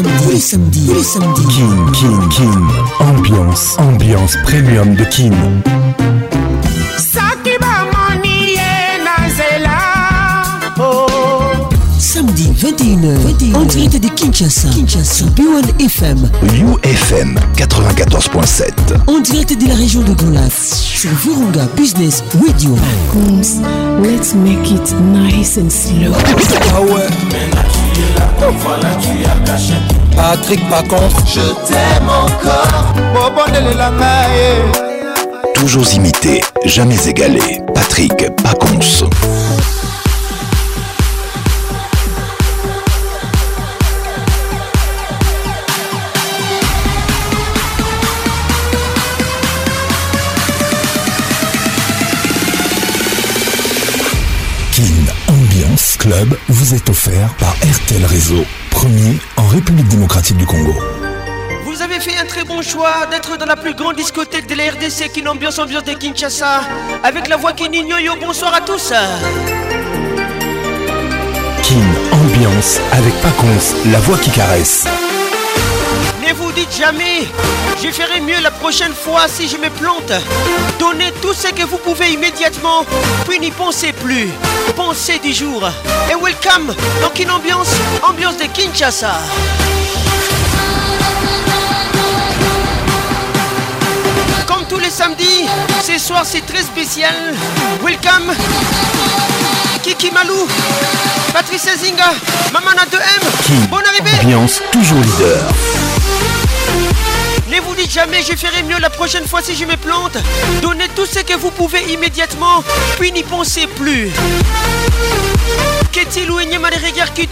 samedis, tous les samedis, tous les samedis. Ambiance, ambiance premium de Kin. 21h, 21h, en direct de Kinshasa, Kinshasa sur B1 FM, UFM 94.7, en direct de la région de Golas, sur Virunga Business Radio. let's make it nice and slow. Patrick Bacon, je t'aime encore. Toujours imité, jamais égalé. Patrick Pacons. Club vous est offert par RTL Réseau, premier en République démocratique du Congo. Vous avez fait un très bon choix d'être dans la plus grande discothèque de la RDC qui Ambiance ambiance de Kinshasa avec la voix Kinigno Yo. Bonsoir à tous. Kin Ambiance avec Paconce, la voix qui caresse. Jamais je ferai mieux la prochaine fois si je me plante. Donnez tout ce que vous pouvez immédiatement, puis n'y pensez plus. Pensez du jour. Et welcome dans une ambiance, ambiance de Kinshasa. Comme tous les samedis, ce soir c'est très spécial. Welcome Kiki Malou, Patrice Zinga, Mamana 2M, bonne arrivée Ambiance toujours leader. Ne vous dites jamais, je ferai mieux la prochaine fois si je me plante. Donnez tout ce que vous pouvez immédiatement, puis n'y pensez plus. Qu'est-il ou énième qui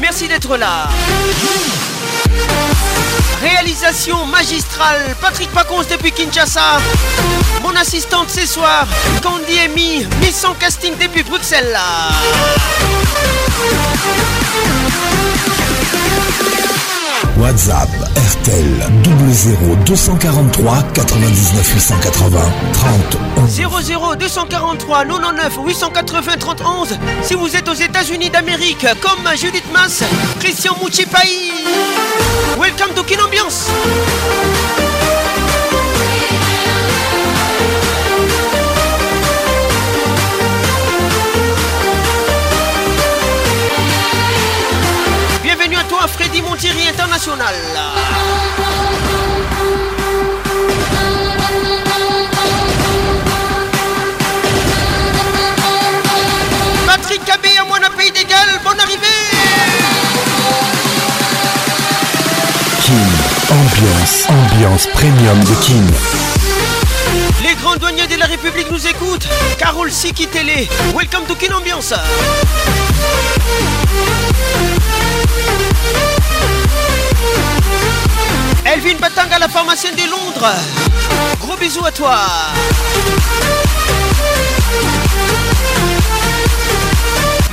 Merci d'être là. Réalisation magistrale, Patrick Pacons depuis Kinshasa. Mon assistante ce soir, Candy Amy, mise en casting depuis Bruxelles. WhatsApp RTL 00243 243 99 880 30 00 243 99 880 31 si vous êtes aux États-Unis d'Amérique comme Judith Mas, Christian Mouchipaï. Welcome to Kinambiance Bienvenue à toi Freddy Patrick Cabé à moins d'un pays d'égal, bonne arrivée. Kim, ambiance, ambiance premium de Kim. Les grands douaniers de la République nous écoutent. Carole Siki Télé, welcome to King Ambiance. Elvin Batanga, à la pharmacienne de Londres. Gros bisous à toi.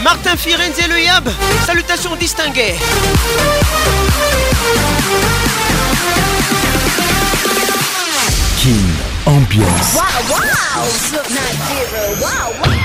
Martin Firenze et le Yab, salutations distinguées. King Ambiance. Wow, wow.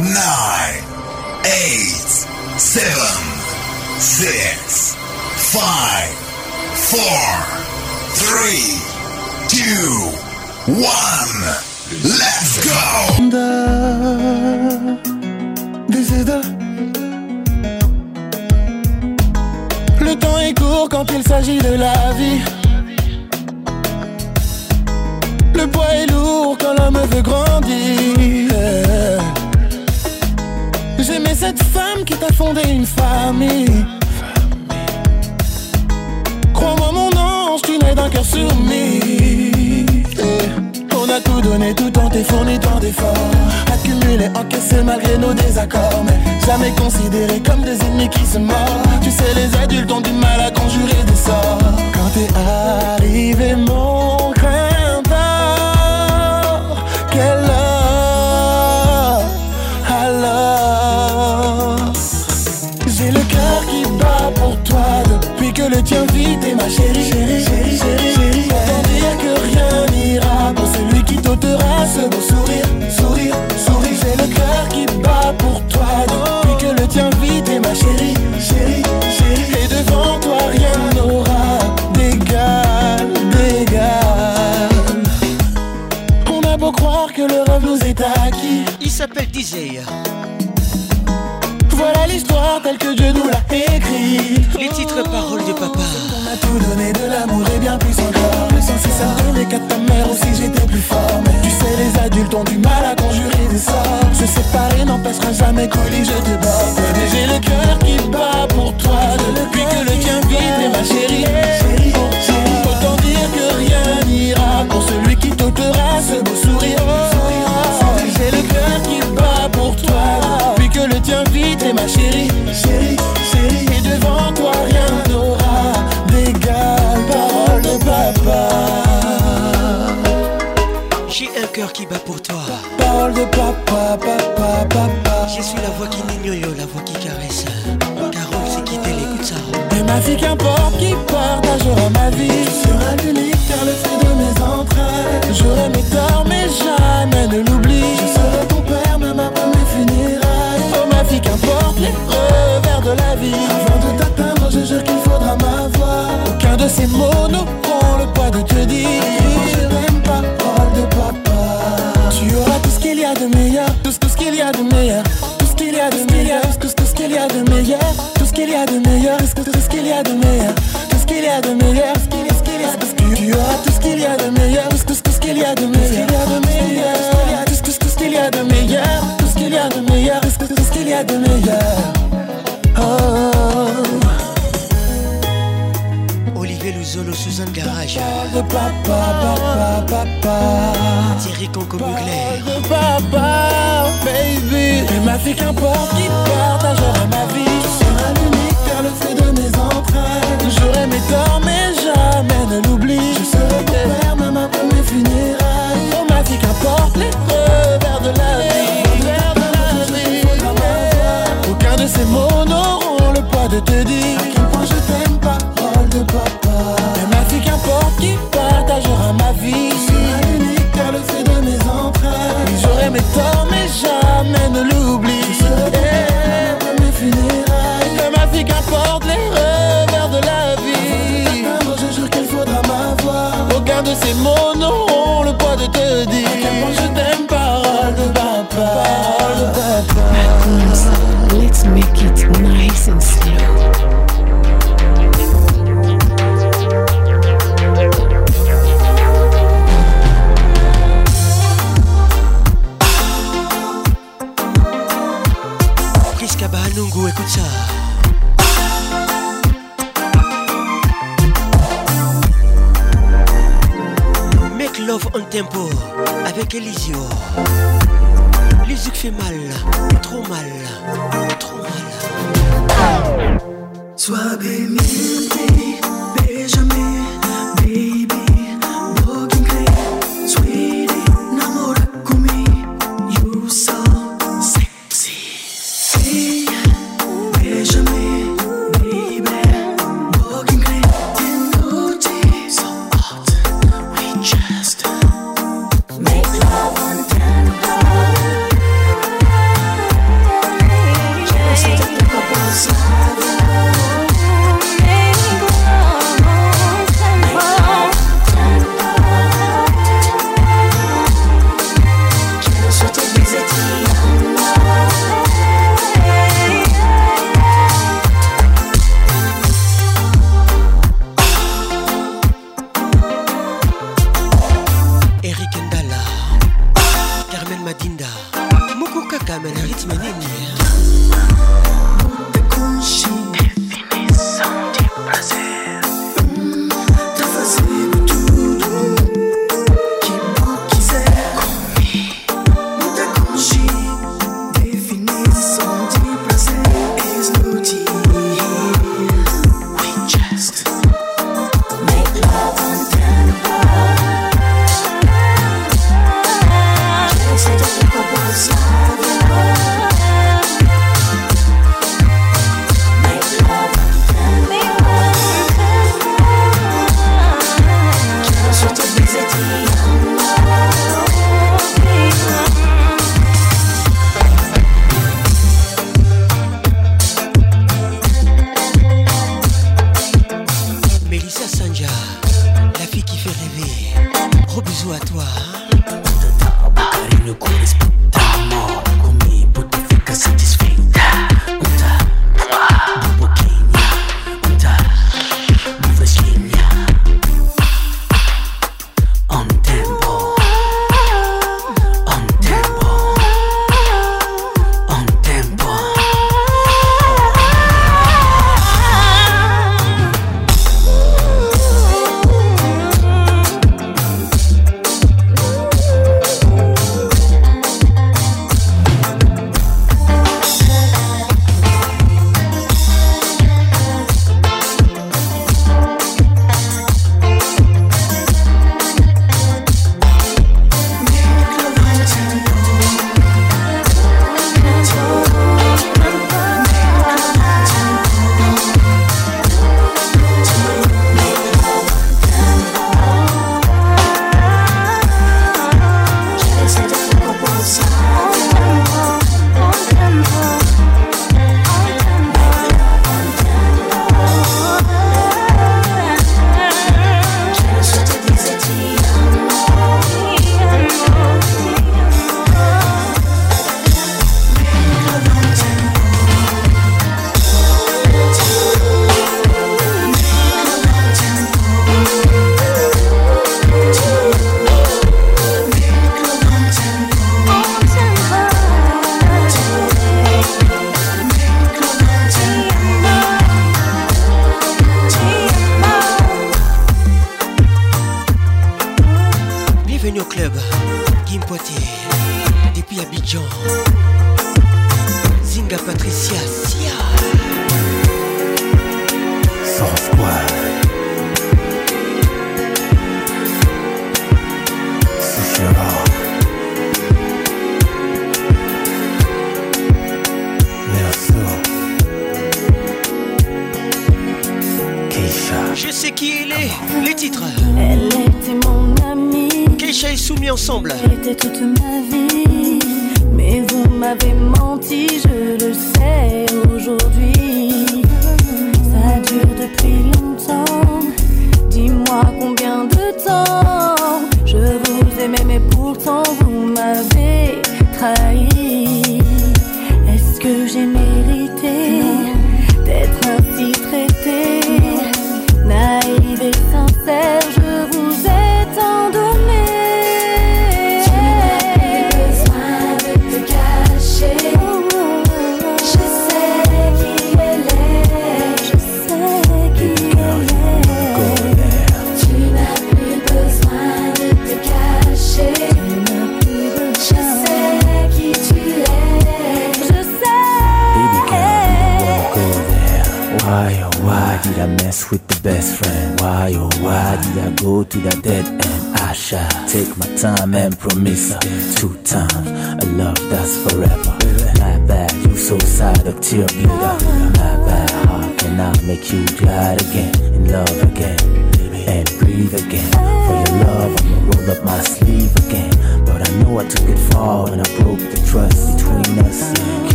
9, 8, 7, 6, 5, 4, 3, 2, 1, let's go! Le temps est court quand il s'agit de la vie. Le poids est lourd quand l'homme veut grandir cette femme qui t'a fondé une famille. Crois-moi mon ange, tu n'es d'un cœur soumis. Eh, on a tout donné, tout en fourni tant d'efforts. Accumulés, encaissé malgré nos désaccords. Mais jamais considéré comme des ennemis qui se mordent. Tu sais, les adultes ont du mal à conjurer des sorts. Quand t'es arrivé, mon Tiens vite et ma chérie, chérie, chérie, chérie, chérie. dire que rien n'ira pour celui qui t'ôtera ce beau sourire, sourire, sourire. C'est le cœur qui bat pour toi depuis que le tien vite et ma chérie, chérie, chérie. Et devant toi rien n'aura d'égal, d'égal. On a beau croire que le rêve nous est acquis. Il s'appelle DJ l'histoire telle que Dieu nous l'a écrite. Les titres paroles de papa. On m'a tout donné de l'amour et bien plus encore. Mais sans ça, donné qu'à ta mère aussi j'étais plus fort. Mais tu sais, les adultes ont du mal à conjurer des sorts. Se séparer n'empêchera jamais colis, je te bats. Mais j'ai le cœur qui bat pour toi. Depuis que le tien vit, ma oh, chérie. Autant dire que rien n'ira pour celui qui t'ôtera ce beau le tiens vite et ma chérie, chérie, chérie. Et devant toi rien n'aura d'égal, parole de papa. J'ai un cœur qui bat pour toi. Parole de papa, papa, papa. Je suis la voix qui n'ignore, la voix qui caresse. Carole, c'est qui l'écoute ça. Et ma vie qu'importe qui partagera ma vie. Sera l'unique car le fruit de mes entrailles. J'aurai mes torts, mais jamais ne l'oublie. la vie Avant de t'atteindre je jure qu'il faudra m'avoir Aucun de ces mots ne prend le poids de te dire Je n'aime pas, de papa Tu auras tout ce qu'il y a de meilleur Tout, ce qu'il y a de meilleur Tout ce qu'il y a de meilleur Tout ce qu'il y a de meilleur Tout ce qu'il y a de meilleur Tout ce qu'il y a de meilleur Tout ce qu'il y a de meilleur tout ce qu'il y a de meilleur Tout ce qu'il y a de meilleur Tout ce qu'il y a de meilleur Tout ce qu'il y a de meilleur Tout ce qu'il y a de meilleur solo un Garage. Parle de papa, papa, papa. Thierry Conco Mugler. de papa, baby. Et ma fille qu'importe qui partagera ma vie. Tu seras l'unique vers le fait de mes entrailles. Toujours aimé tort mais jamais ne l'oublie. Je serai ton père même après mes funérailles. Oh ma fille qu'importe les revers de la vie. Les Revers de la vie. Aucun de ces mots n'auront le poids de te dire. qui partagera ma vie. Tu serai unique car le fait de mes entrailles. J'aurai mes torts, mais jamais ne l'oublie. Tu seras comme mes funérailles. que ma vie qu'importe les revers de la vie. je jure qu'il faudra m'avoir. Aucun de ces mots n'auront le poids de te dire. À quel point je t'aime, parole de papa. Parole de Let's make it nice and sweet l'Isio? Elisio. qui fait mal, trop mal, trop mal. Sois béni.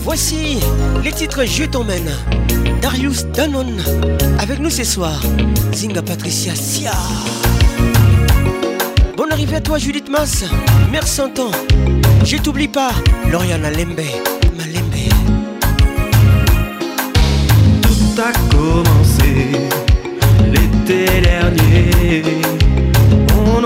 Voici les titres Je t'emmène. Darius Danon avec nous ce soir. Zinga Patricia Sia. Bonne arrivée à toi Judith Mass. Merci un temps. Je t'oublie pas. Lauriana Lembe. Malembe. Tout a commencé l'été dernier. On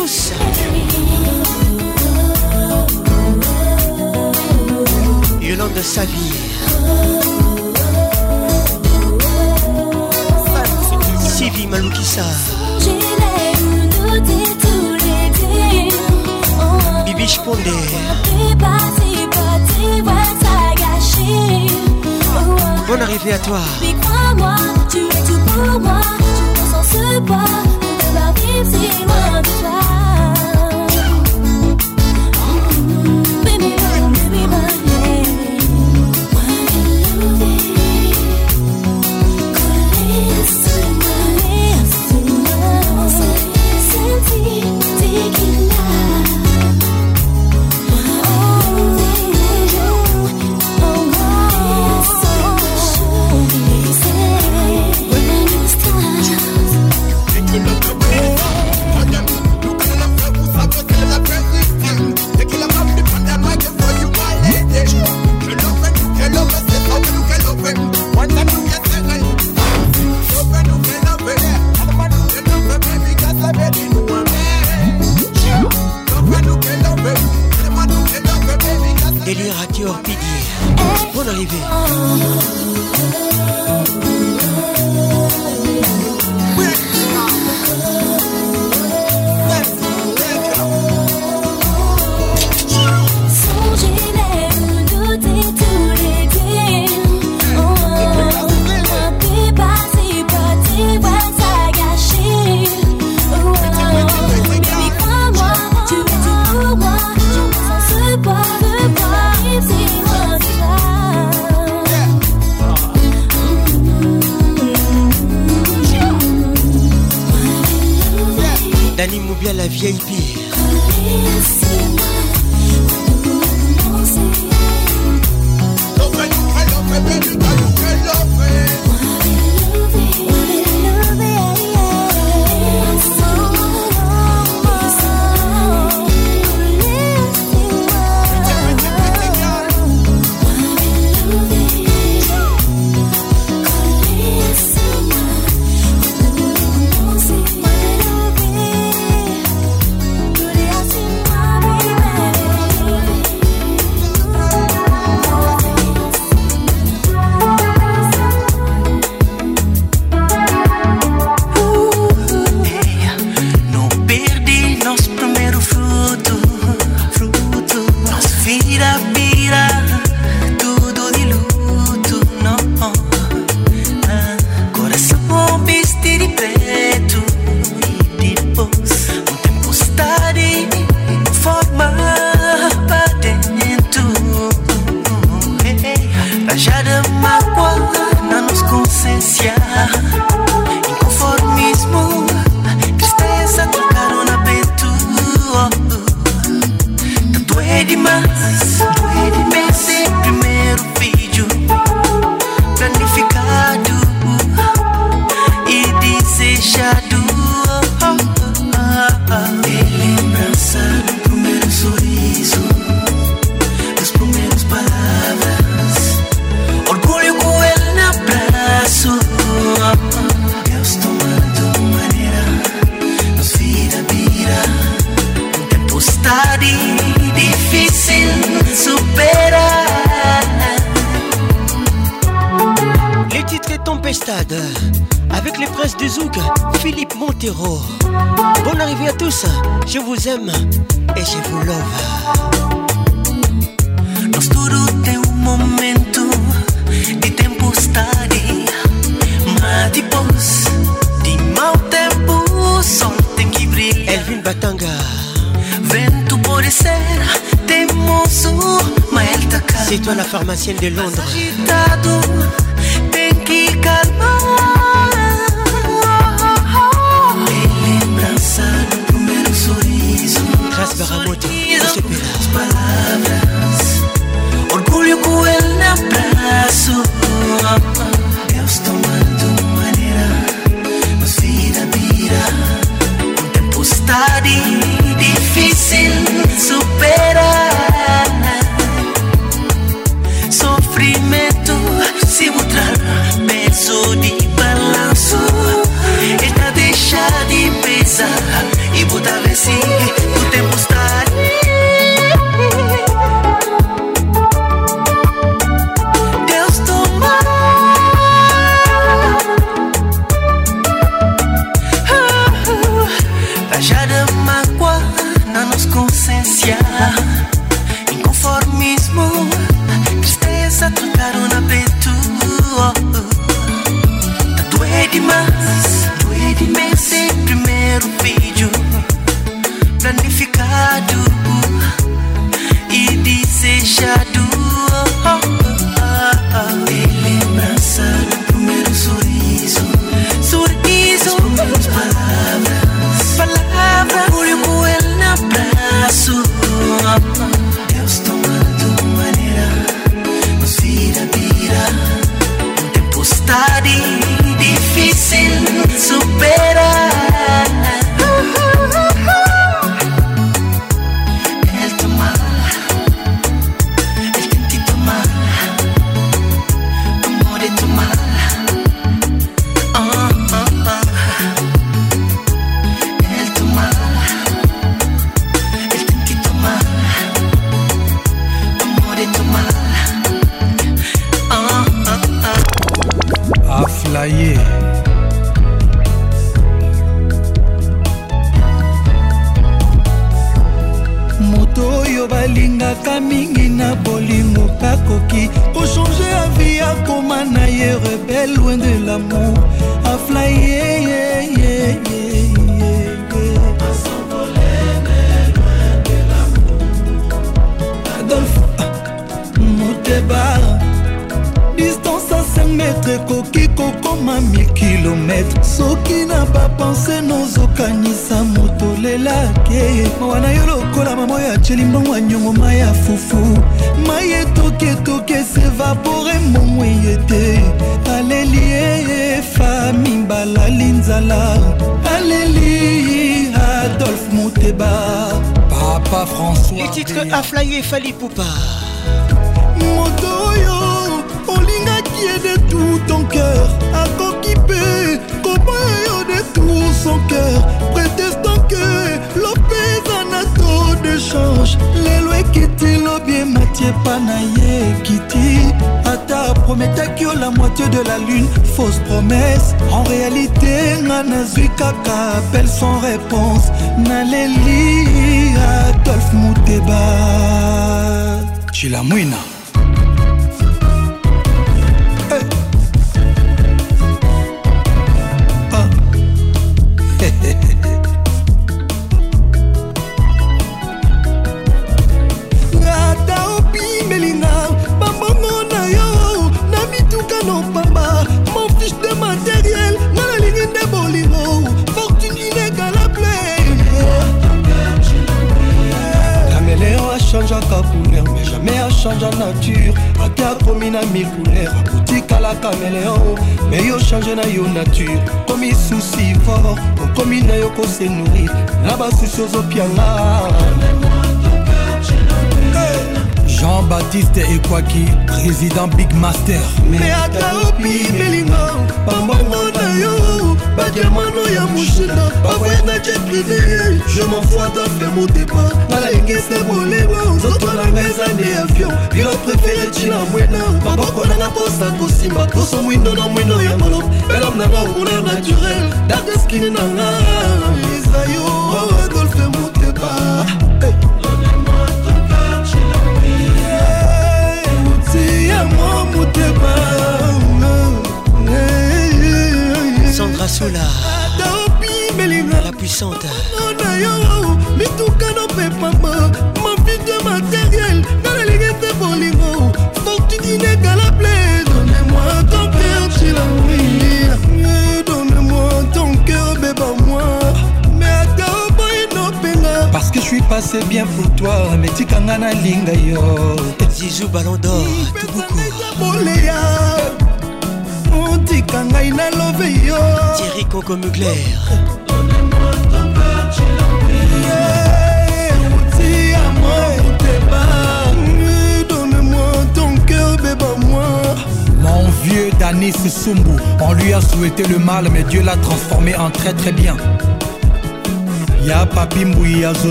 tous. Yolande de sa vie. Sylvie Maloukissa. Bibiche Pondé. Bonne arrivée à toi. pas toi.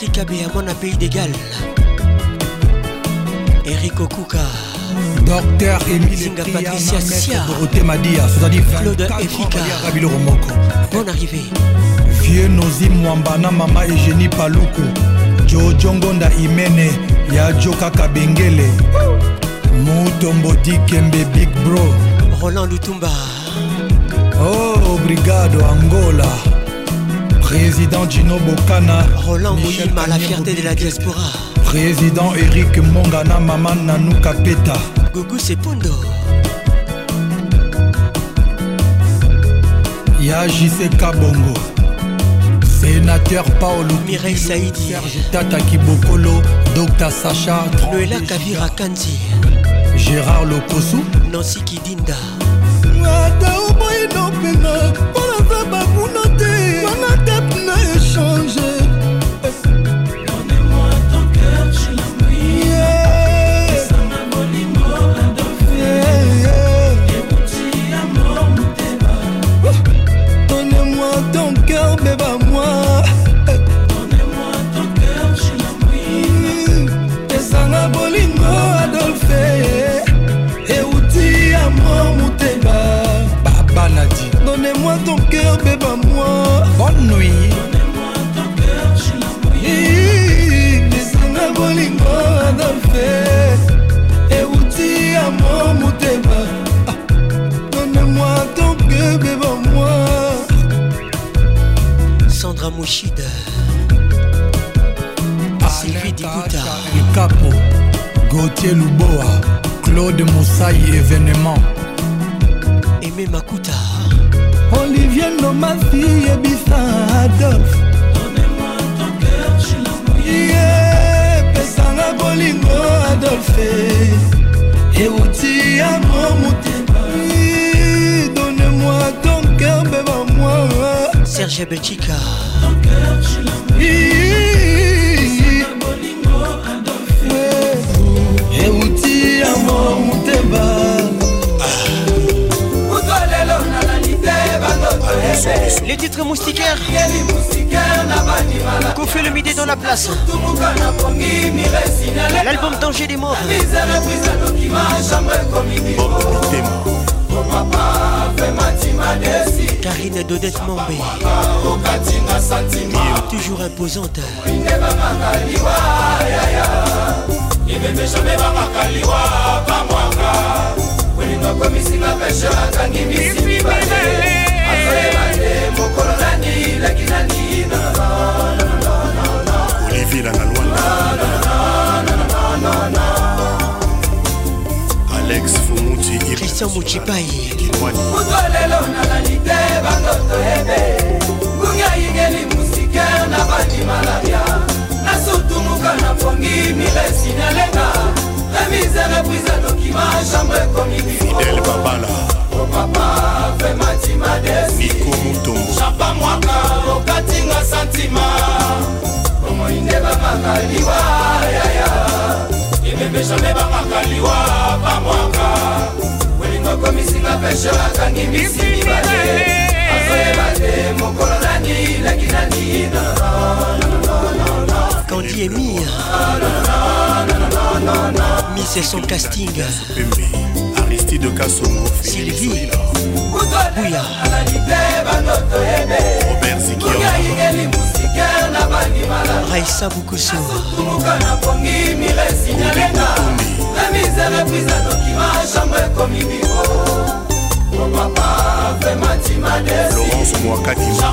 Patrick Abéamon à Pays des Galles Eric Okuka Docteur Emile Patricia Sia Dorothée Madia Claude Efika Kabilo Romoko Bonne arrivée Vieux Nozi Mwambana Mama Eugénie Paluku Jojo Ngonda Imene Yajo Kaka Bengele Mutombo Dikembe Big Bro Roland Lutumba Oh, obrigado Angola Président Gino Bokana, Roland Moulima, la fierté de la diaspora. Président Eric Mongana, Maman Nanou Kapeta. Gougou Sepundo. Yajise Kabongo. Sénateur Paolo Mireille Saïdi Serge Tata Kibokolo Dr Sacha Noéla Kavira Kanzi Gérard Lokosu Nancy Kidinda c'est son casting. Aristide Kassongo, Sylvie Bouya, Robert Zikion, Raissa Boukoussou, Laurence Mwakatima,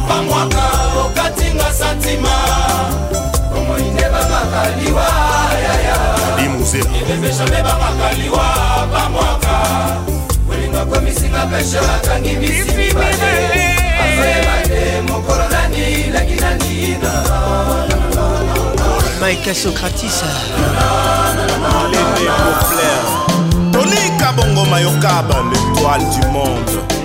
okatinga santima omoinde bamaka liwa yaya kozela komisinga pesha akangi misimibale azoyebate mokolo nani laki nani maika socratis tonika bongo mayoka ba l'étoile du monde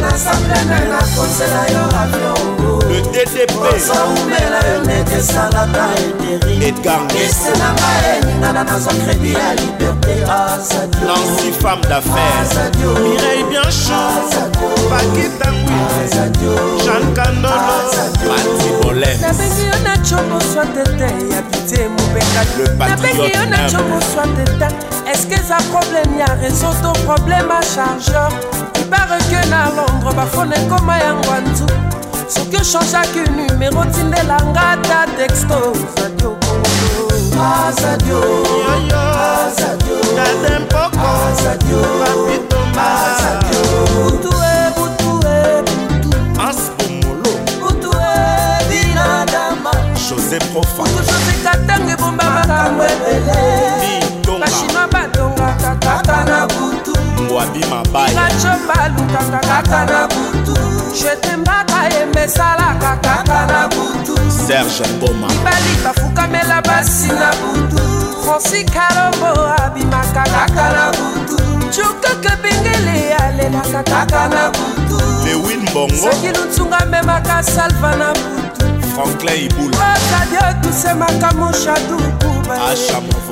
nasamblene nakosela yo avioosomela yo nete esalaka eterisenanga eningana nazwa kredi ya liberté azadiolansi femme d'affaires mireille bianchon pakitangwi jankandolo mati bolem nabengi yo na comoswa tete ya bitie mobengainabengi yo na comoswa teta eske eza problème ya réseau to problème a chargeur pareke na londre bafone ekoma yango anzu soki ochangeaki numero tindelanga ta texto zadio kongobutu josé profa josé katange bomba makambo ebele bashinois badongaka kaka na wapi mabayaalukaka kaka na butu jetembaka yembe esalaka kaka na butu serge boma mibali bafukamela basi na butu franci kalombo abimaka kaka na butu jukeke bengele alelaka kaka na butu lewin bongo soki lutunga memaka salva na butu franklin ibulakadiotusemaka moshadukuba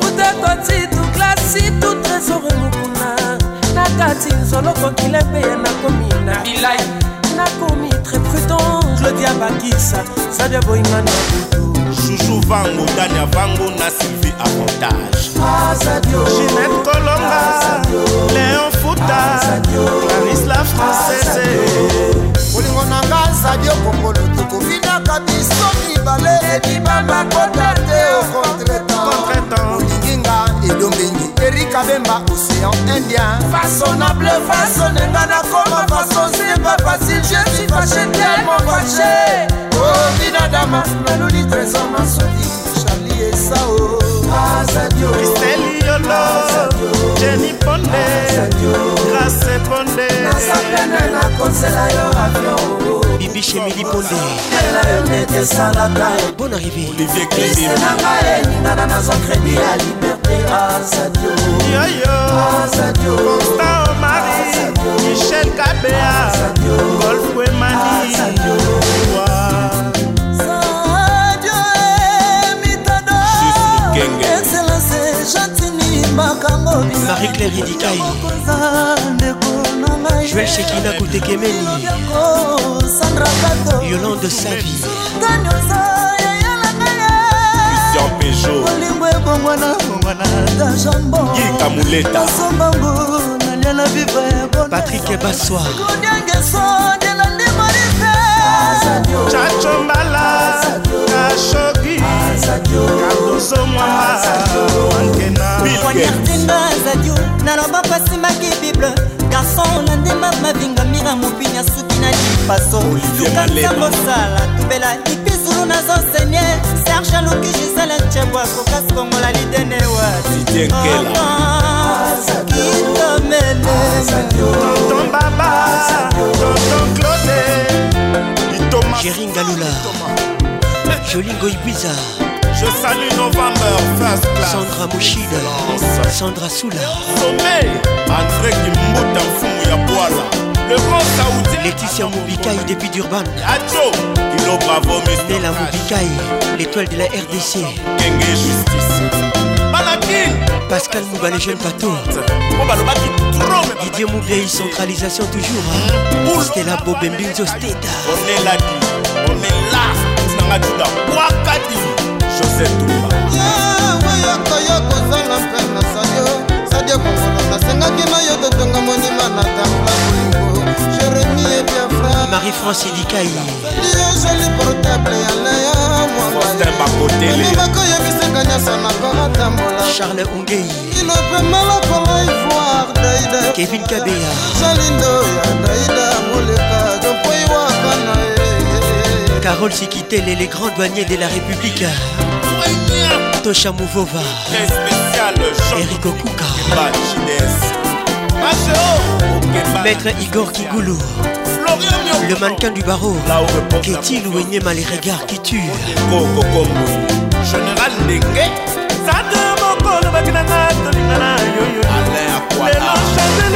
ute toti tuklasi tutresore mokuna na kati nzolokokile mpe ye nakomi na bilai nakomi très prudent claudia bakisa sadia boyinga na butu chouchou vango dani avango na sylvie avantage ginette kolonga léon futa claris la française olingo na nga zadio kongolo tokofinaka biso mibale ebimama kota te ocontretan olinginga edombeni kabemba océan indien fasonable fasone nga nakoma faso simba facile je suis faché tellement faché obinadama naluli trésor masodi charli esao Christelle Yolo, Jenny Ponde, Grace Ponde, Nasapene na konsela yo avion bibi chez Midi Pondé Bon arrivé Olivier Kébino Constant Omari Michel Kabea Golf Wemani Sadio Mitado Excellence gentil marie-claire idikai juel shekina kutekemeni yolande savi christian pejo olingo ebongwana bongwana dajanboyika muleta sombango naliana viva ya patrik baswa chacho bosomwaankenabilwanyatemba zadio naloba pasimaki bible garson na ndemba mavinga mira mobinya suki na lipaso lukaamosala tubela ikpizulu nazosenie serge aluki gisele cebo akokasi kongola lidene watikitomene jeringa lula jolingo ibiza Je salue November First Class. Sandra Mouchida, Sandra Soula. Sommet, André Kimbuta Fumu ya Boala. Le grand saoudien. Laetitia Moubikaï depuis Durban. Adjo, Kilo Bravo Mr. Nela Moubikaï, l'étoile de la RDC. Kenge Justice. Pascal Mouba, les jeunes bateaux. Didier Moubéi, centralisation toujours. Stella Bobembinzo Steda. On est là, on est là. On est là. josé tumba yaweyokoyo ah, kozanga mpe na sayo sadio kongolo nasengaki na yo totonga monima na tambla bolingo jeremi ebiafra marie-france edikai lio joli portable ya leya mwambalimako yebisanga nyonso nakotambola charles ongei ilopemalakola ivoire daida kevin kabea jalindo ya daida moleka Carole Sikitel et les grands douaniers de la République. Tosha Mouvova. Eric Okuka. Maître Igor Kigoulou. Le mannequin du barreau. ou Louenyema les regards qui tuent. Général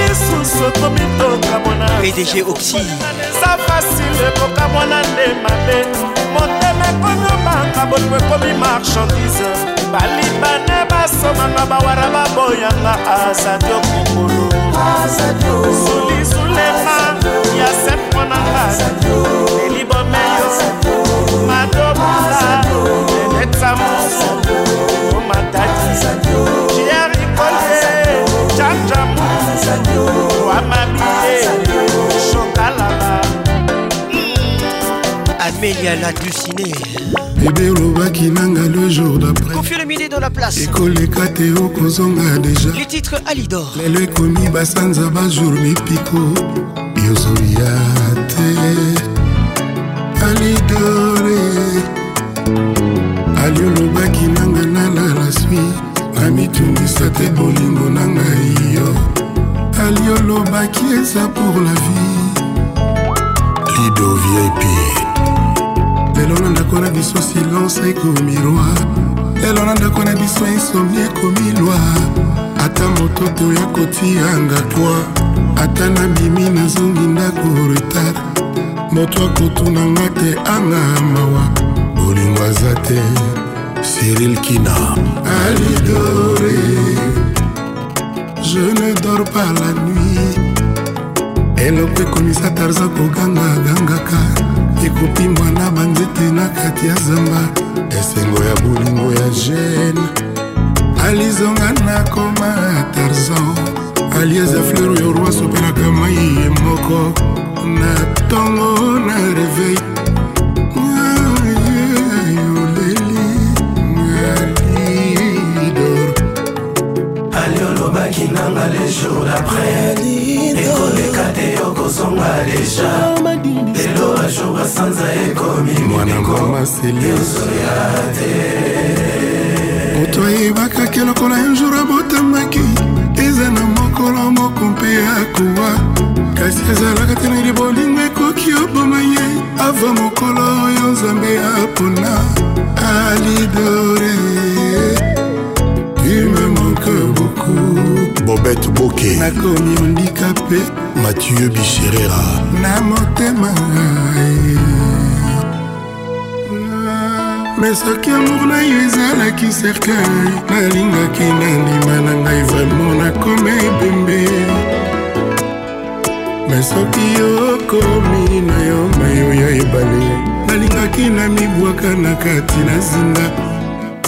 lisusu okomi tokamwana pdg oxi sa fasile kokamwana nde mabe motema ekomi obanga bolimo ekomi marchandise balibane basomanga bawara baboyanga azadio kokolo zulizulenga ya sempo na nga elibomeyo madobula eletamu omataki Amélia l'halluciné bebe olobaki nanga le jour le midi dans la place ekoleka te okozonga déjà le titre alidor lelo ekomi basanza bajour mipiko yozoya te alidore ali olobaki nanga nala la sui namitungisa te bolingo na ngai yo ali olobaki eza pour la vie lido vip lelo na ndako na biso silence ekomi roi lelo na ndako na biso insomni ekomi lwa ata moto te oya kotianga toi ata na bimi nazongi ndako retard moto akotunanga te anga mawa bolingo aza te cyril kina alidore je ne dors pas la nuit eloko ekomisa tarza koganga gangaka ekopi mwana banzete na kati ya zamba esengo ya bolingo ya gene alizonga nakoma tarzan alieza fleur oyo roi sopelaka mai ye moko na ntongo na reveil olobaki nanga le jour d'après ekoleka te yokozonga deja basho basanza ekomi mwanangomaselioso ya te moto ayebakaki lokola yanjour abotamaki eza na mokolo moko mpe akowa kasi ezalaka te neli bolingo ekoki oboma ye ava mokolo oyo nzambe apona alidore ume moke boku bobet boke nakomi ondika mpe mathieu bicherera na motema me soki amour na yo ezalaki cercueil nalingaki nandima na ngai vraimen nakoma ebembe me soki okomi na yo mayo ya ebale nalingaki na mibwaka na kati na zinda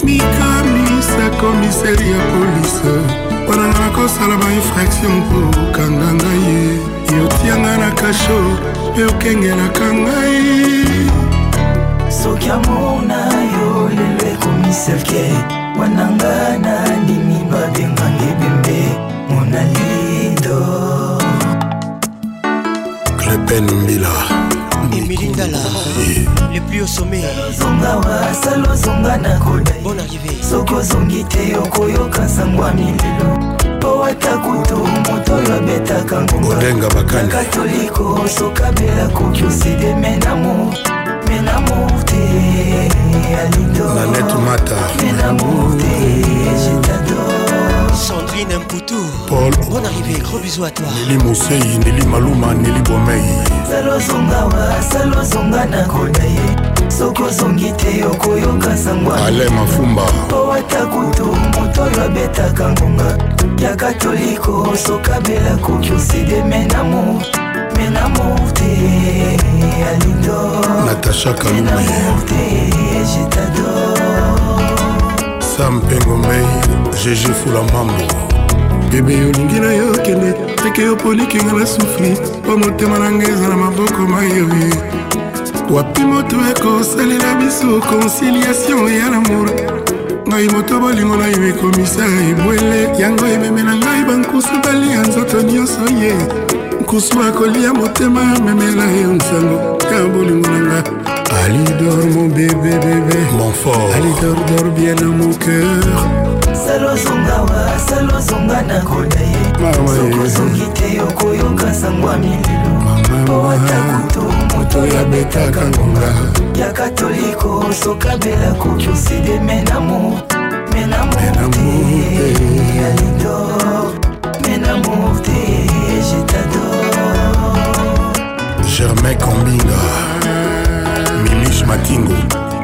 mikamisa komiseri ya polise mpona nga nakosala bainfraction mpo okanga ngai ye yotianga na kasho mpe okengelaka ngai soki amona yo lelo ekomiselke wananga na ndimi babengange bembe monalido klepen mbila emilingala eh. le plus au sommet zongawa sala ozonga na kodai bon arrivé soki ozongi te okoyoka sango ya mililo mpo ata kutu moto oyo abetaka ngombaodenga bakaniakatoliko sokabela koki oside menamo menamour te alidoanet mata menamour te jetador sandrine mputu paul bon arrivé gros bisous à toi neli mosei neli maluma neli bomei salozongawa salozonga nakoda ye soki ozongi te okoyoka sangwa ale mafumba po ata kutu moto oyo abetaka ngonga ya katoliko osokabela koki oside menamo menamo te alindo natasha kalume je t'adore sam pengomei gg fula mambo bebe yolingi na yo kende teke yo polikinga na sufri mpo motema na ngai eza na maboko mayoye wapi moto ekosalela biso conciliation ya lamour ngai moto bolingo na yo ekomisa ebwele yango ememe na ngai bankusu balia nzoto nyonso ye nkusu akolia motema amemela yo nsango ya bolingo na nga alidor mon bébé bébé mon fort alidor dor bien na mon cœur ozonga wa asala ozonga na koda ye soki ozongi te okoyoka sango ya milelo po ata kutu moto yabetaka ngonga ya katoliko sokabela koki oside menamo menamo te alidor menamo te jetador germain combinga milish matingo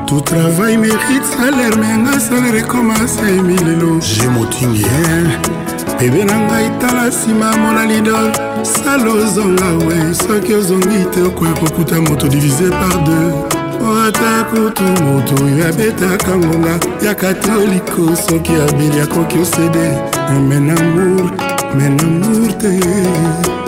tout travail mérite salaire menga salaire ekomasa emilelo je motingi eh, bebe na ngai tala nsima mona lidor sala ozonga we soki ozongi te okoya kokuta moto divise par deux ata kutu moto oyo abetaka ngonga ya katoliko soki abeli akoki osede menamour menamour te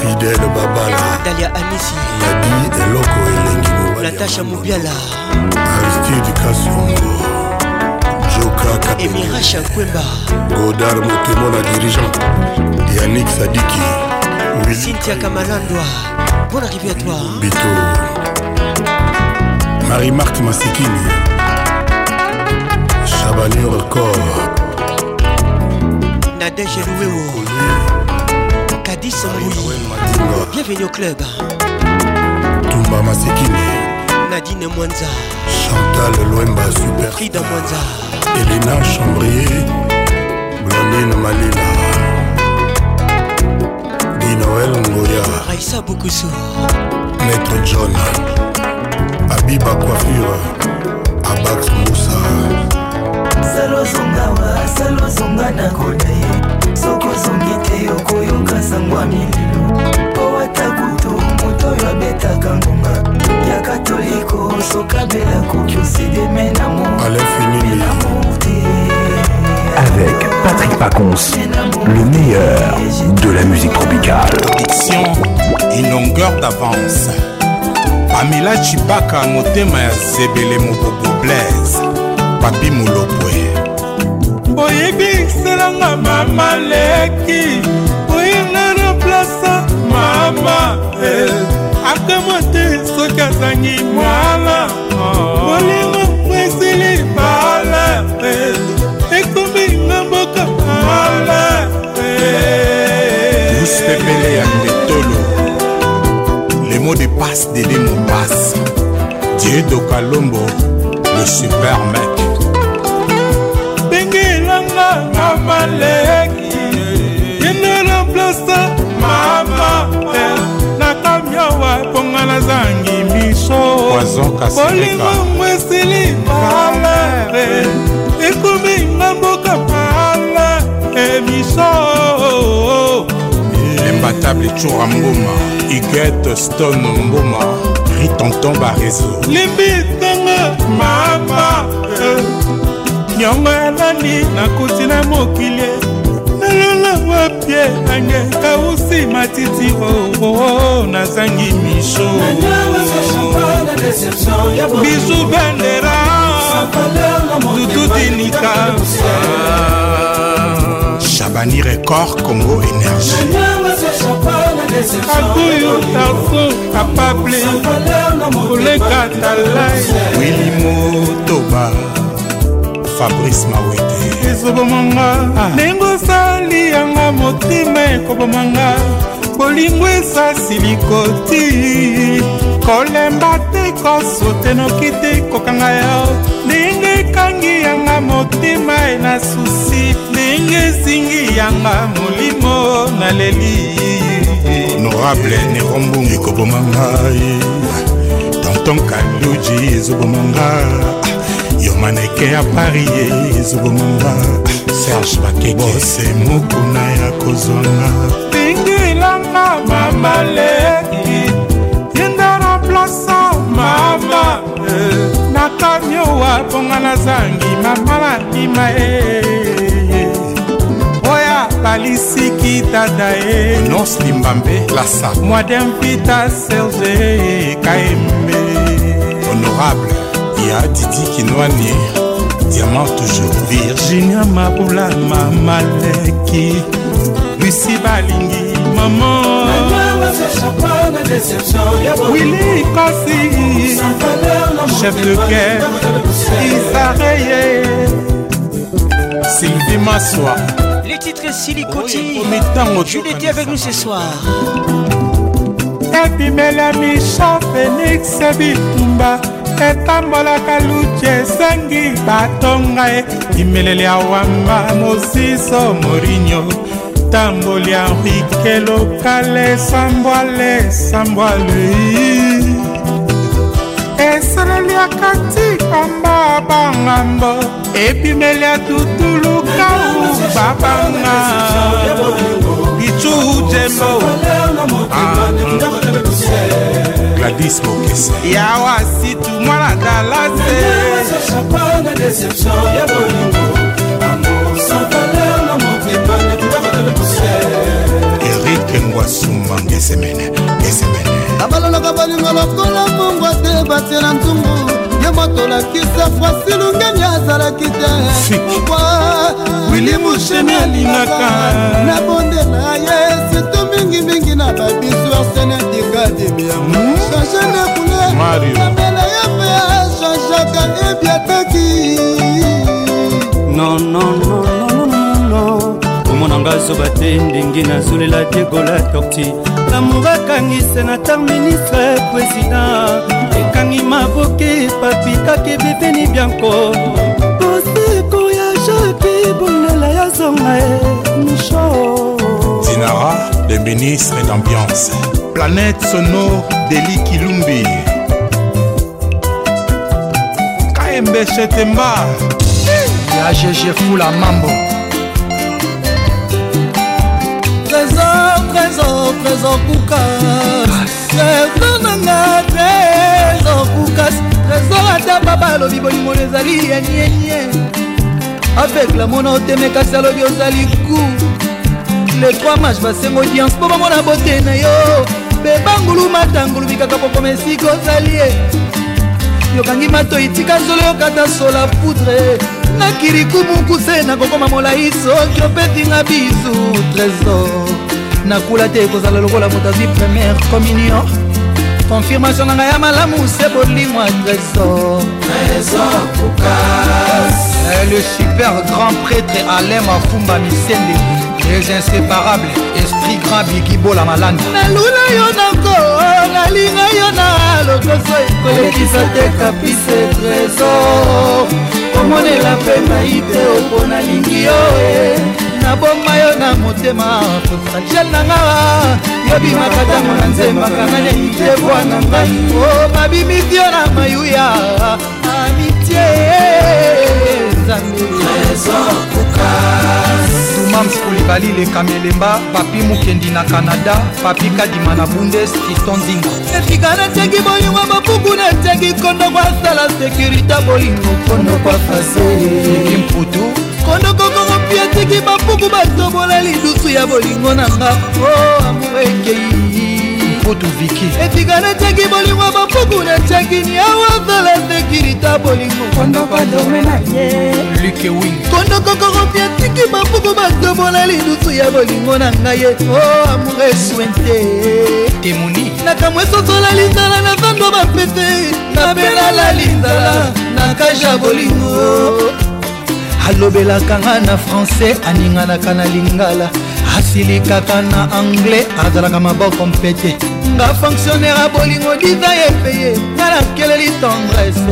fidèle babala dalia Amisi, yadi eloko elengi natasha mobiala aristide kasongo joka emirasha kwemba godar motemo na dirigeant yanik sadiki cynthia kamalandwa bon arrivé à toi hein. bito marie marthe masikini chabanur cor nadege Madi Bienvenue au club Tumba Masekine Nadine Mwanza Chantal Loemba Super Frida Mwanza Elena Chambrier Blandine Malila Dinoël Ngoya Raissa Bokusu Maître John Abiba Coiffure Abax Moussa salozongawa salozonga nakoda ye soki ozongi te okoyoka sangwa mililo po ata kutu moto oyo abetaka ngonga ya katoliko sokabela koki osideme namour te avec Patrick Pacons, le meilleur de la musique tropicale. Diction et longueur d'avance. Pamela Chibaka, motema ya zebele mobobo blaise. papi molopwe oyebiselanga mama leki oyanga na plasa mama eh. akamwa te soki azangi mwana ah. bolingo esili bala eh. ekomi nga mboka bala eh. pepele ya ndetolo le mot de passe de lemo passe dieu dokalombo le super maître maleki yende na plasta mama nakamyawa mponga nazangi miso bolingo mwesili malere ekomi nga mboka mala emiso imbatable tour amboma igete stone mboma ritonton barezo limbitanga mama nyongo ngai nakuti na mokili nalala wapie nange kausi matiti oo oh, oh, oh, nazangi misho bizu bandera dutudinika Shabani Record Congo Énergie. akuyu tarso kapable koleka talai wilimo toba fabrice mawena ezobomanga ah. ndenge osali yanga motema ekobomanga bolingo esasi likoti kolemba te kosotenoki te kokanga yo ndenge ekangi yanga motema ena susi ndenge ezingi yanga molimo na leli norable nerombungi koboma ngai tonton kaluji ezoboma ngai maneke ya paris ezobomonga serge bakebose mokuna ya kozwanga tingilanga mamale yendana plasa mama na kamiowa mponga na zangi mama na ndima e oya balisiki tata e nos limbambe lasa mwadempita serge kaembe honorable ya didi Kinoani diamant toujours virginia mabula mamaleki Lucy balingi maman Willy Kasi chef de guerre sylvie maswa les titres silicoti Juliette avec nous ce soir ebimelami champagne félix bitumba etambolaka luci esengi batonga ye imeleli ya wamba mosiso morinio tamboli ya rike lokale sambwale sambwale esaleli ya kati kamba bangambo ebimeli ya tutulukau babanga bicu jembo ah, ah, gladis mokese yawa situ mwana dalase erik ngwasuma ngesemene ngesemene abalolaka balinga lokola mbongwa te batie na ntungu ye motolakisa frasi lungeni azalaki te wa wili musheni alingaka nabondela ye situ mingimingi na babisu arsene dikadimiam hmm. change de couleur abela ye mpe jean-jacques ebiataki nonnnnnnn omonanga zoba te ndenge nazolela degola torti lamour akangise na tar ministre président ekangi maboke papikaki bebeni bianko oseko ya jacke bolela ya zonga e misho dinara des ministres d'ambiance. Planète sonore d'Eli Kilumbi. KMB Chetemba. Ya GG Fula Mambo. Trésor, trésor, trésor Koukas. Trésor nanga, trésor Koukas. Trésor ata papa alobi bolimo ezali yenyenye. Avec la mona otemekasi alobi ozali kou. lekwamash basengo diance mpo bamona bote na yo bebangulu matangulu bikaka pokoma esika ozali ye yokangi matoi tika nzolo yokata sola poudre nakiriku mukuse nakokoma molai soki opetinga bisu trésor nakula te kozala lokola moto azwi première communion confirmation na ngai ya malamu se bolingwa trésor eh, le super grand prêtre alain mafumba misende les inséparables esprit grand bigibola malanda naluna yo nango nalinga yo na lokoso ekolekisa te kapise trésor omonela mpe mai te opo nalingi yo naboma yo na motema fragile nanga yobimaka ntango na nzembaka nalingi te bwana ngai o oh, mabimisi yo na mayuya amitie nzambe mams kulibali lekama elemba papi mokendi na kanada papi kadima na bundes tito ndinga etika nateki bolingo mapuku nateki kondo kwasala sekurité bolingo kondo kwafaseki mputu kondo kokoko mpi ateki bapuku batobola lidusu ya bolingo na nga o oh, amour ekei mputu viki etika natiaki bolingo bapuku natiakini awazala sekirita bolingo kondokokorokia tiki bapuku bazobola lidusu ya bolingo na ngai ye o oh, amour eswente temoni nakamwa esosola linzala na zando bapete nabelala linzala na kaja bolingo alobelaka nga na francais aninganaka na lingala asilikaka na anglais azalaka maboko mpete nga fonctionnaire ya bolingo diza epeye tala keleli tendresse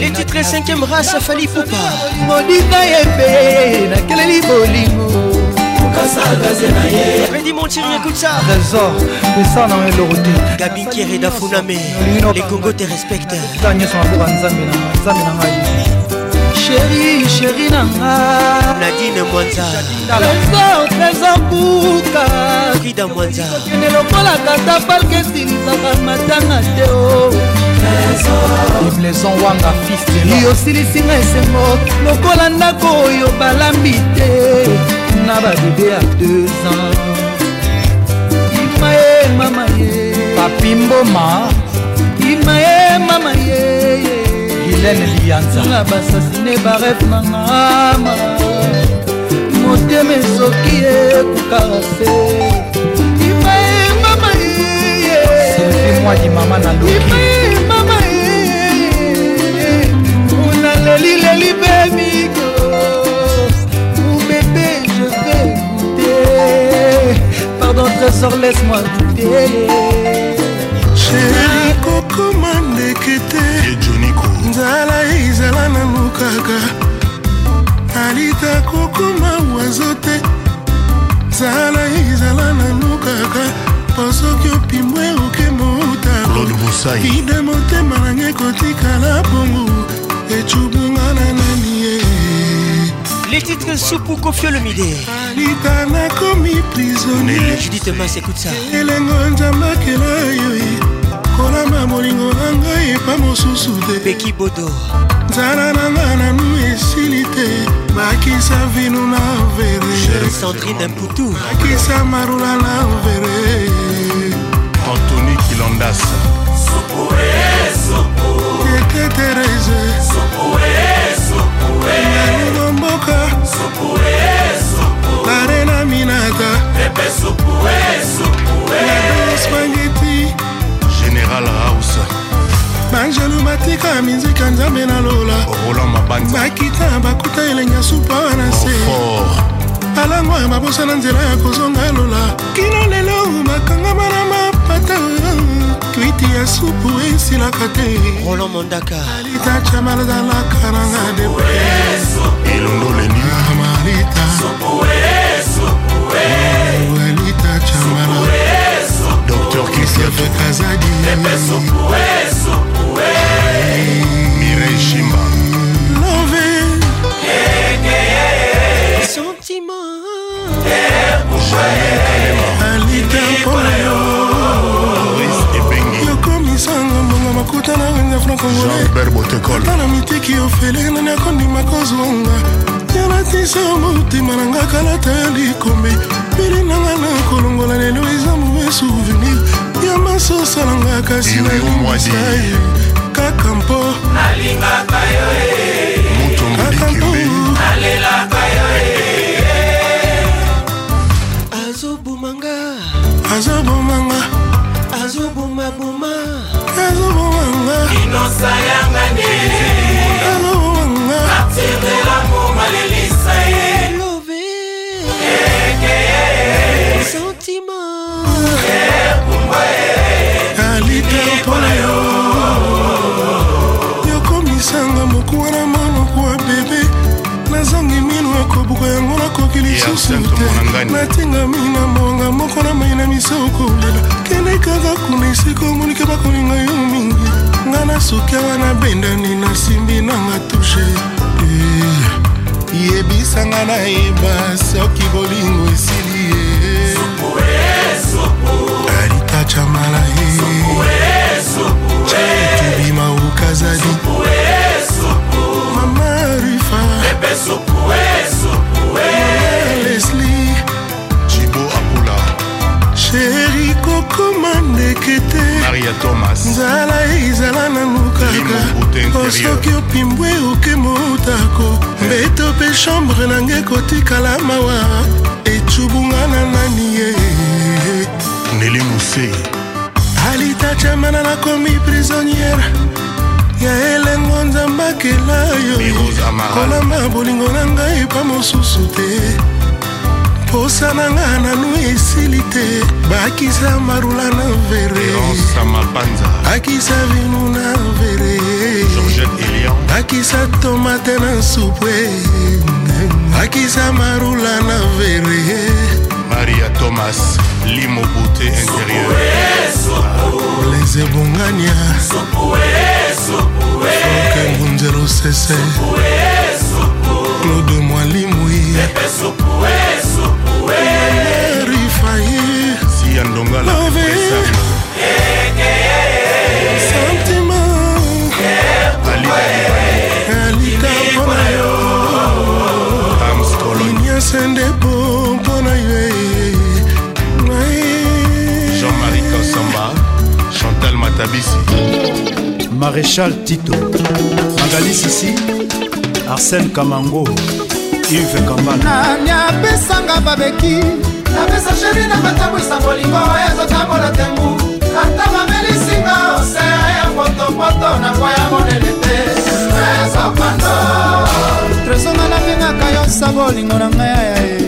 les titres 5e race fali pupa bolingo diza epeye nakeleli bolingo Freddy Montier écoute ça Trésor, mais ça n'a rien l'autre Gabi Kieré d'Afuname Les Congos te respectent Daniel son amour à Nzambe Nzambe Nzambe sheri sheri nanga nadine mwanzatrésor trésor buka frida mwanzakende lokola kata parke esilisaka matanga te o ibleson wanga fils yosilisinga esengo lokola ndako oyo balambi te na babebe ya 2 ans imaye mama ye papimboma imaye mama ye helene lianzana basasine baref na ngama motema esoki ekokarase imaemama selvi mwadi mama na lukiimaema una lelileli bemiko mubebe je vais goûter pardon trésor laisse moi goûter chéri ekoki te nzala ezala nanu kaka alita kokoma wazo te nzala ezala nanu kaka mpo soki opimwe oke motaide motema nanga ekotikala bongo ecubunga na nani ye Les titres Soupou Kofio le Midé. Alita nakomi prisonnier. Judith Mas écoute ça. Elengo nzamba kela yoye. kolama molingo na ngai epa mosusu te beki bodo nzala na nga nanu esili te bakisa vino na verebakisa marula na vere antoni kilandas ete terese nalingo mboka arena minata nados bageti général house bangelu batika minzika nzambe na lola bakita bakuta elenga supa wana se alango ya babosa na nzela ya kozonga lola kino lelo bakangama na mapata kwiti ya supu esilaka te rolomondakamalita chamaldalaka nanga de elongo leni malita christophe kazadi mirejima love sentiment alita mpoyo yokomisanga mbonga makuta na wenga francongolata na mitiki ofele nani akondima kozonga yanatisa motema na nga kalata ya likombe pili nanga na kolongola lelo eza mauvais souvenir ya masusa nanga kasi nayumisa ye kaka mpo nalingaka yo kaka mpo nalelaka yo azobomanga azobomanga azobomaboma azobomanga inosa yanga ne mpo na yo yokomisanga mokuwa na ma mokuwa bebe nazangi mino akobuka yango nakoki lisusu te natingami na monga moko na mai na miso kolela kende kaka kuna esika omonike bakolinga yo mingi ngai nasuki awa nabendani nasimbi nanga tushe eh, yebisanga nayeba soki bolingo esili sopue sopue lesli jibo akula sheri kokoma ndeke te maria thomas nzala ezala nanu kaka osoki opimbwe oke motako eh. mbeto mpe chambre nange kotikala mawa ecubunga na nani ye neli mose alitachamana nakomi prisonniere ya elengo nzambe akela yokolamba bolingo na ngai pa mosusu te posa na nga nanu esili te bakisa marula na vere bakisa vinu na vere bakisa tomate na supwe bakisa marula na vere maria thomas limobute intérieur moise bongania franke ngunzero sese claude mwalimui rifai siyandongala katabisi maréchal tito magali sisi arsène kamango ive kambananani apesanga babeki napesa sheri na matambwisa molingo oyo ezotambola tembu ata mamelisinga osea ya potopoto na kwaya monene te tresopando tresonga nabengaka yo sa bolingo na ngai ayaye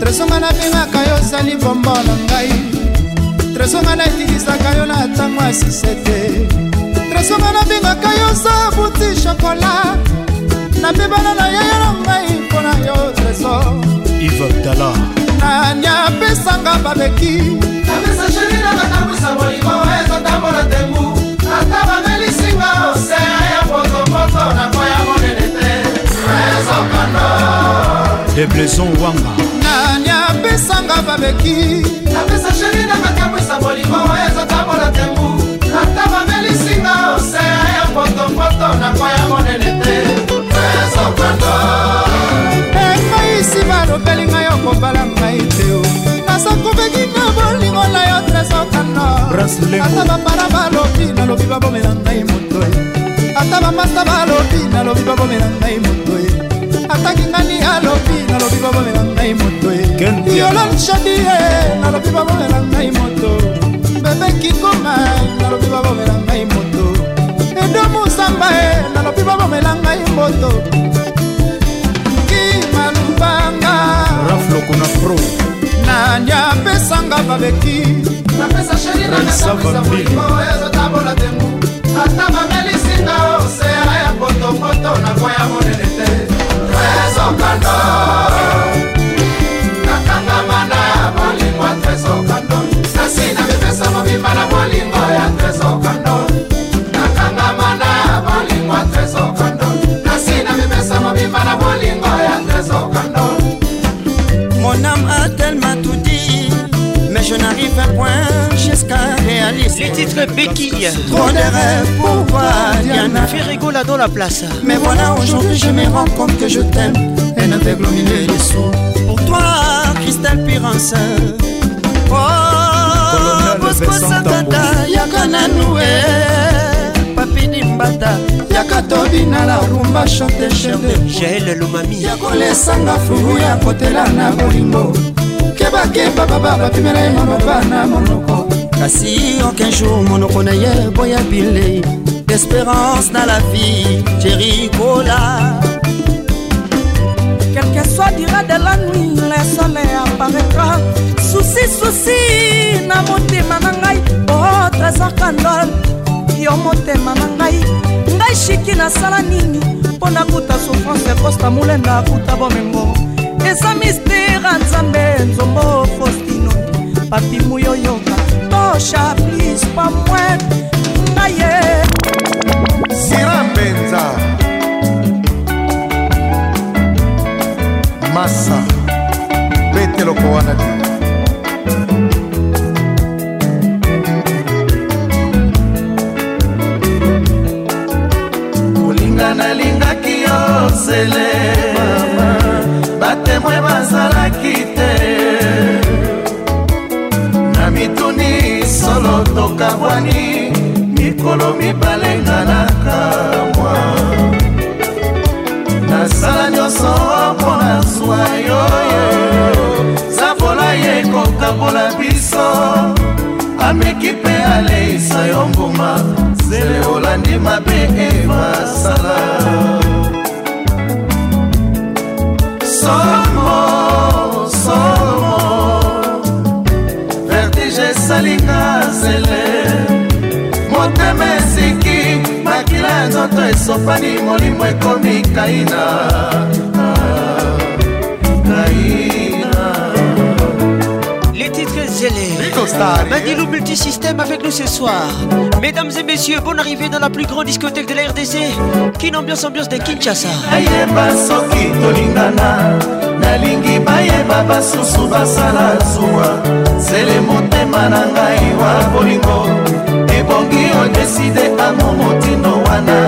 tresonga nabengaka yo sali bombo na ngai tresonga naetilisaka yo na ntango ya sisete tresonga nabengaka yo sa buti shokola napebana na yaya na ngai mpo na yo treso ivabdala nani apesanga babeki napesa sheri na batambwisa molimo ezotambola tembu ata bamelisinga osea ya potopoto na koya deblezon wanga nani apesanga babeki napesa sheri na makamwisa bolingo oyo ezotambola tembu ata bamelisinga osea ya potopoto nakoya monene te ezokando ekoisi balobeli ngai okobala ngai te nasakobeki na bolingo na yo tresokando ata bapara balobi nalobi babomela ngai motoye ata bamasta balobi nalobi babomela ngai motoye ataki ngani alobi nalobi babomela ngai moto e. yolonshadi ye nalobi babomela ngai moto mbebekikoma e, nalobi babomela ngai moto edomusamba ye nalobi babomela ngai moto kimalumbanga raflokuna pro nani apesanga babeki ata bamelisinga osera ya potopoto nakoya monene tresokando nakangama na bolingo ya tresokando nasi na mipesa mobimba na bolingo ya tresokando nakangama na bolingo ya tresokando nasi na mipesa mobimba na bolingo ya tresokando mon âme a tellement tout dit mais je n'arrive point jusqu'à réaliste. Les titres béquilles. Trop de rêves pour voir Diana. Fais rigoler dans la place. Mais voilà, aujourd'hui, je me rends compte que je t'aime. Un aveugle au milieu des sous. Pour toi, Christelle Pirance. Oh, Bosco Santata, Yaka Nanoué. Papi Nimbata, Yaka Tobina, la rumba chante chante. Jaël Lomami. Yako Lesanga Furu, Yako Telana Bolingo. kebakeba baba bapimela ye maloba na monoko kasi aucun jour monoko na ye boya bile espérance na la vie jerikola quel que soit dira de la nuit le soleil apparaîtra susi susi na motema na ngai o trésor candol yo motema na ngai ngai shiki nasala nini mpo nakuta souffrance ekosta molenda akuta bomengo eza mistere nzambe nzombo faustino papi muyoyo kosha please pa mwen ngaye sira mpenza masa beteloko wana te nalingaki yo sele batemwe bazalaki te kotoka bwani mikolo mibale nga na kamwa nasala nyonso mpona zwa yoyo zabola ye kokabola biso ameki mpe aleisa yo mbuma zele olandi mabe emasala so sopani molimo ekomi kaina Les titres zélés. Manilou Multisystème avec nous ce soir. Mesdames et messieurs, bonne arrivée dans la plus grande discothèque de la RDC. Kin ambiance ambiance de Kinshasa. Ayeba soki tolingana. Nalingi bayeba basusu basala zuwa. Sele motema na ngai wa bolingo. Ebongi odeside amo motindo wana.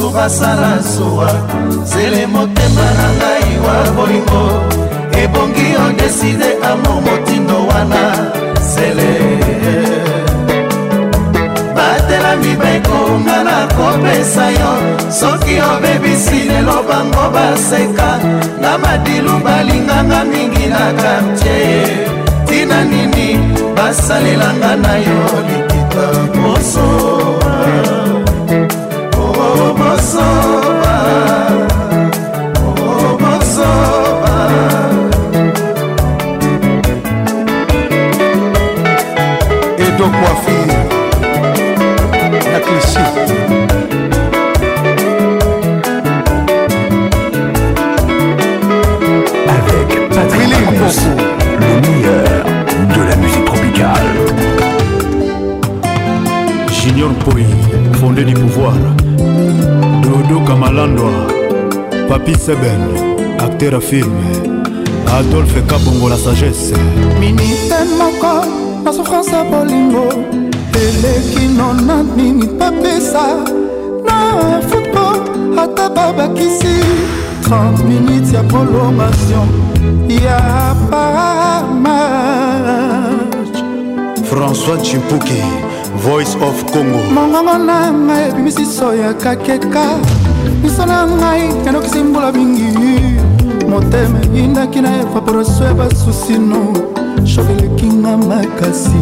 surasala suwa zele motema na ngai wa bolingo ebongi odeside amo motindo wana zele batelami bekonga na kopesa yo soki obebisi lelo bango baseka na madilu balinganga mingi na kartie tina nini basalelanga na yo liki to coiffure ya clichy avec Patrick Pacons, le meilleur de la musique tropicale Junior Poi fondé du pouvoir Dodo Kamalandwa Papi Seben acteur à film Adolphe Kabongo la sagesse minute moko basouffrance ya bolingo eleki nona nini bapesa na football ata babakisi 30 minutes ya prolongation ya pamatch françois chimpuki voice of congo mongongo na ngai ebimisiso ya kakeka miso na ngai yandokisi mbula mingi motema eyindaki na evaporation ya basusino shok eleki nga makasi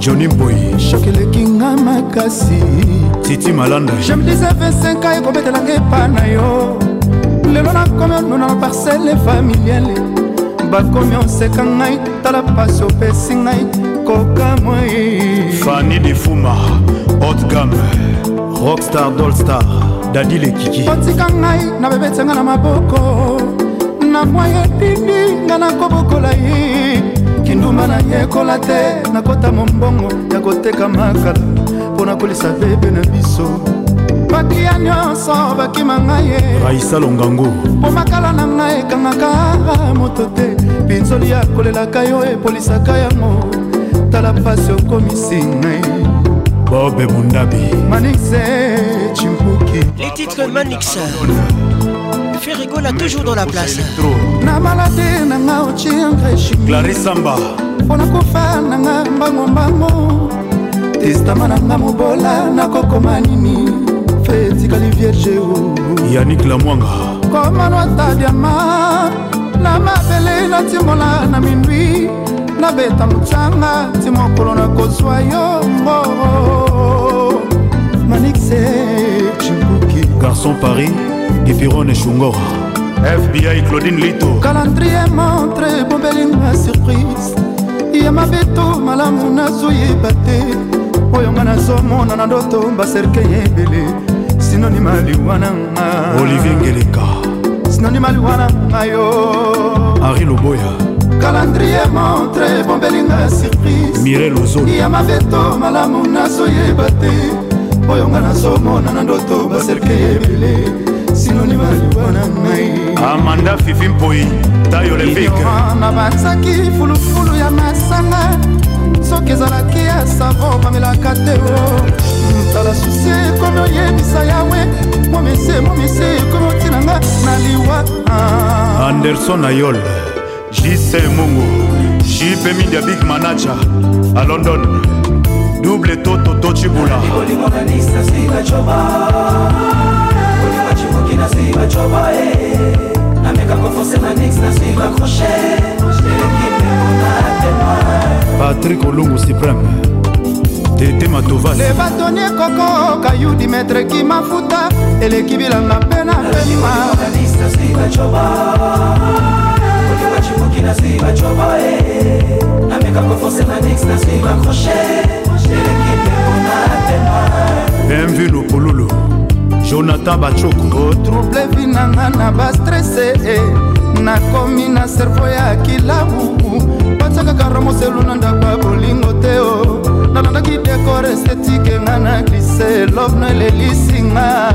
johnny boy shok eleki nga makasi titi malanda jemdisa 25 a ekobetelanga epa na yo lelo nakomi onuna na parcele familiale bakomi oseka ngai tala pasi opesi ngai kokamwi fani difuma otgam rockstar dolstar dadi lekiki otika ngai na bebetenga na maboko na mwa yetindi ngai nakobokola ye kindumba nayekola te nakota mombongo ya koteka makala mpo na kolisa bebe na biso bakiya nyonso bakima ngai ye raisa longango mpo makala na ngai ekangaka moto te pinzoli akolelaka yo epolisaka yango tala mpasi okomisi ngai bobe mondabi manix chimpuki les titres manix fait rigola toujours dans la place na malade nanga otiengreclarisamba mpona kofa nanga mbangombango testama nanga mobola nakokoma nini fe etikali vierge o yanik lamwanga komanwata diama na mabele natimola na mindwi nabeta mocanga ti mokolo nakozwa yongo manixe cibuki garçon paris epirone shungora fbi claudine lito calendrier montre bombelinga surprise ya mabeto malamu nazoyeba te oyo nga nazomona na ndoto baserke ya ebele sinonima liwananga olivier ngeleka sinonima liwananga yo henri loboya calendrier montre bombelinga surprise mirel ozoni ya mabeto malamu nazoyeba te oyo nga nazomona na ndoto baserke ya ebele sinonima libo na ngai amanda fifi mpoi tayo levike na batsaki fulufulu ya masanga soki ezalaki ya savo bamelaka te o tala susi ekomi oyebisa yawe momese momese ekomi otinanga na liwa anderson ayol jise mungu jipe media big manager a london double toto tocibula nasui bacoba e eh. nameka kofosema nix nasui bakroche patrik olungu supreme tete matovalebatoni ekokoka yu dimetre kimafuta eleki bilanga mpe na pema chipuki nasui bacoba e eh. nameka kofosema nix nasui bakroche elekipepona pema mv lupululu jonathan bacoko otrouble oh, vinanga na bastrese eh. nakomi na servo ya kilabu batiakaka romoselu na ndako ya bolingo te o oh. nalandaki dekor estetike nga na glise lobno elelisinga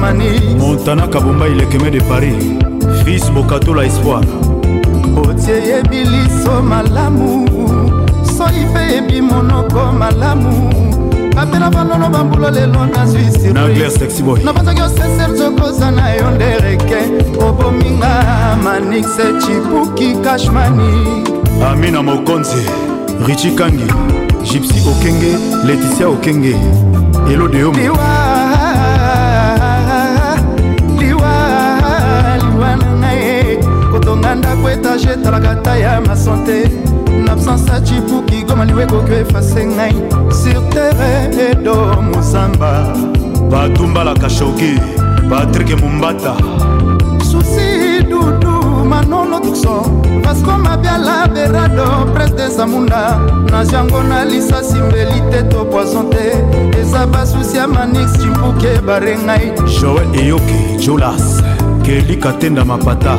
mani montana kabomba ilekeme de paris fils bokatola espoir otie yebi liso malamu soi mpe yebi monoko malamu bapela balolo bambula lelo nazwi sirnabanzaki osese nzokoza na yo nde reke obominga manixe chipuki kashmani amina mokonzi richi kangi gypsy okenge leticia okenge elo de yomo liwa liwa na ngai kotonga ndako etage etalaka ta ya masante l'absence ya cipuki goma liwekoki efase ngai sur terre edo mozamba batumbalaka shoki patrik mumbata susi dudu manono tukso vasco mabiala berado prince de zamunda naziango na lisasi mbeli te to poison te eza basusi ya manix cimpuki ebare ngai joel eyoki julas kelika tenda mapata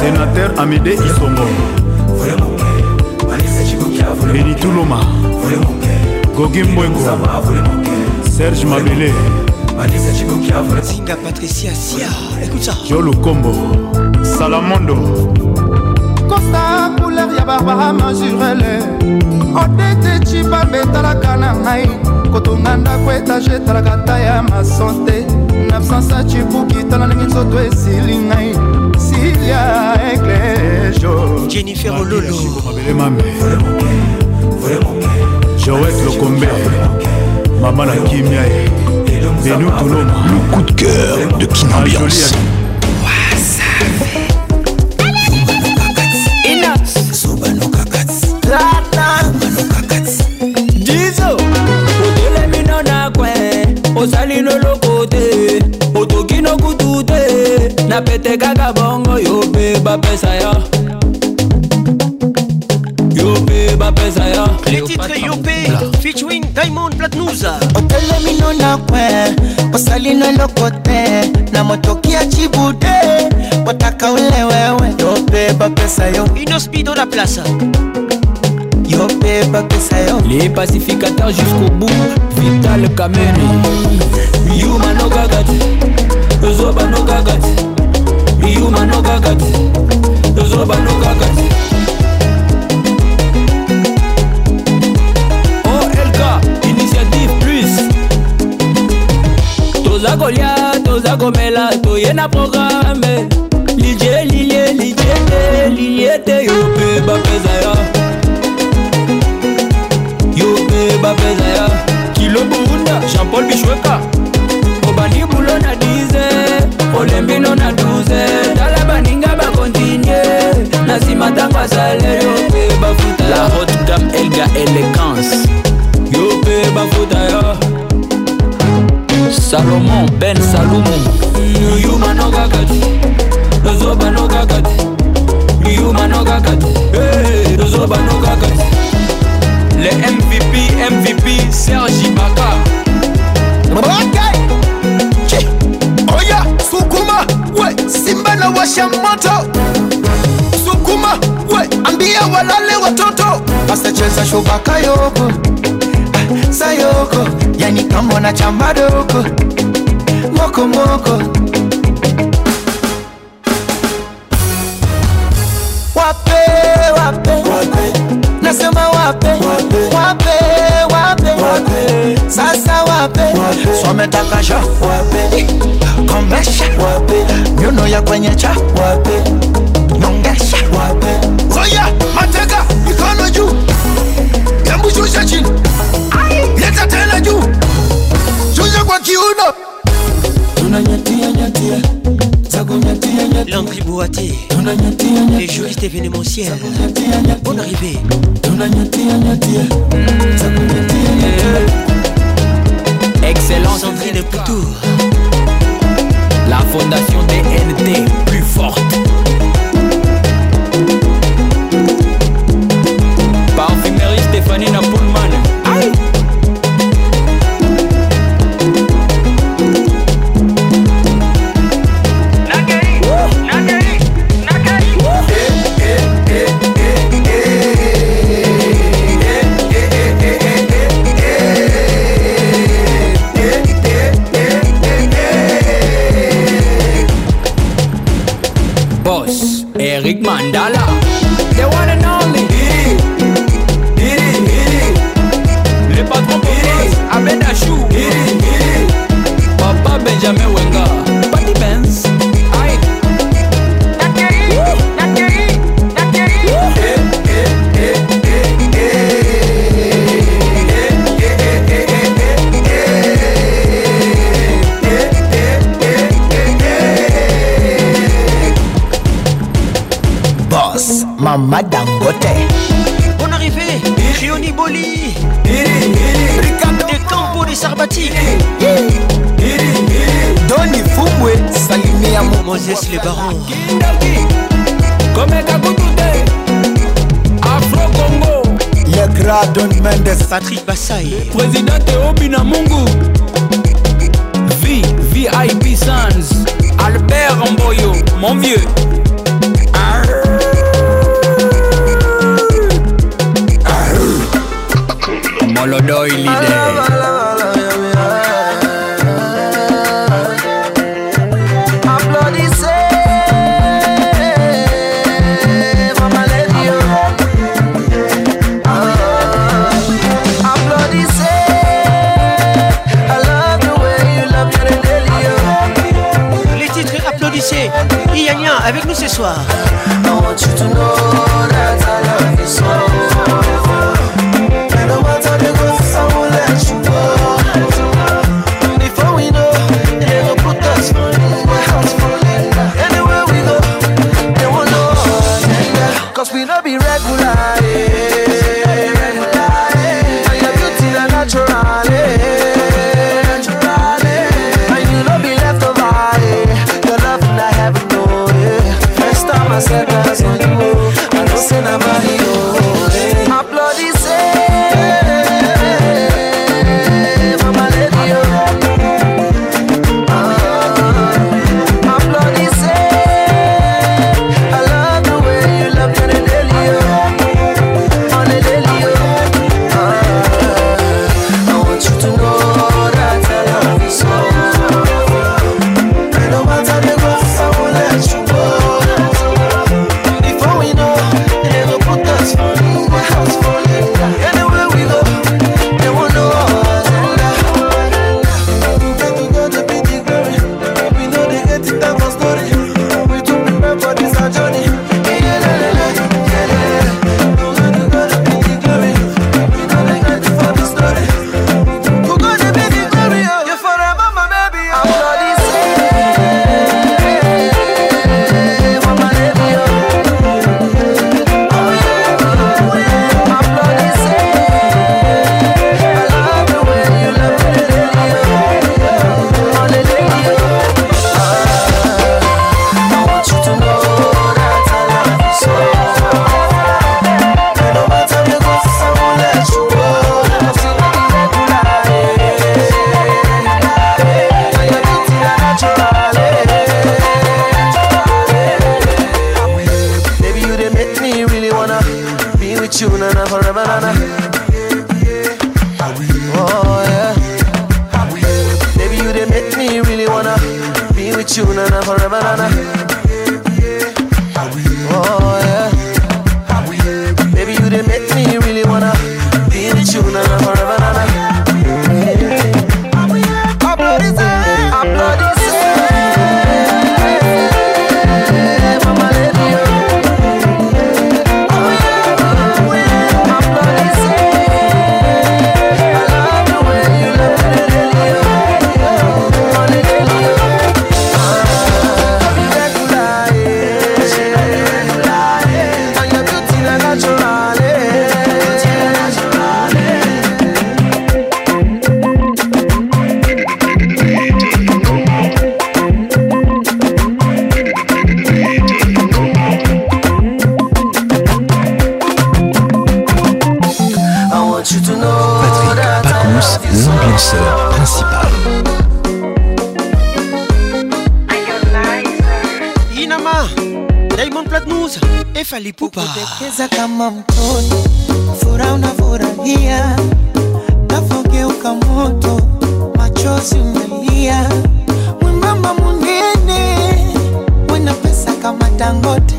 sénateur amédé isongo leni tuluma gogi mbwengo serge mabele zinga patricia sia ekuta jo lukombo salamondo kosta couleur ya barbara majurele odete cibambe etalaka na ngai kotonga ndako etage etalaka ta ya masante absence acibuki tala ndenge nzoto esili ngai silia eglejo jennifer ololomabelemame joet lokombe mama na kimia ye benu toloma le coup de cœur de kinambiance na pete kaka bongo yo mpe bapesa yo yo mpe bapesa yo les titres yo mpe featuring diamond platnous otelemino na kwe osali na eloko te na motoki ya cibude botaka ule wewe yo mpe bapesa yo inospeedo la place Yo pe bapesa yo Les pacificateurs jusqu'au bout Vital Kameni Yuma no gagat Zoba no gagat iyuma nokaka te tozoloba nokaka oh, te olk initiative plus toza kolia toza komela toye na programe lijie lilie lijie te lilie te yo mpe bapeza ya yo mpe bapeza ya kilo burunda jean paul bishweka obani bulo na 10 olembino na 12 tala baninga bakontinye na nsima ntango asaleyo mpe bafuta la hot gam elga elegance yo mpe bafuta yo salomon ben salumu yumanokaka te tozobanokaka te yumanokaka te tozobanokaka te le mvp mvp serge ibaka washa moto, sukuma we, ambia walale watoto, asacheza shubaka yoko ah, sayoko yani kambo na chamba doko moko moko wape wape, wape. nasema wape wape, wape sasa wape, wape. swametakasha wape komesha mikono ya kwenye cha wape nyongesha wape oya mateka mikono juu hebu shusha chini leta tena juu shusha kwa kiuno tunanyatia nyatia Landry Bouaté, les juristes événementiels. Bonne arrivée. Excellence entrée de Poutour fondation NT plus forte. les barons Afro-Congo Le Gradon Mendes Patrick Bassay Président Obina Mungu V, VIP Sans Albert Mboyo, mon vieux Molodoy leader ce soir. I want you to know. Sifa Lipupa. Kudekeza kama mtoto, furaha unafurahia, gafogeuka moto, machozi umelia, mwembamba munene, wena pesa kama Dangote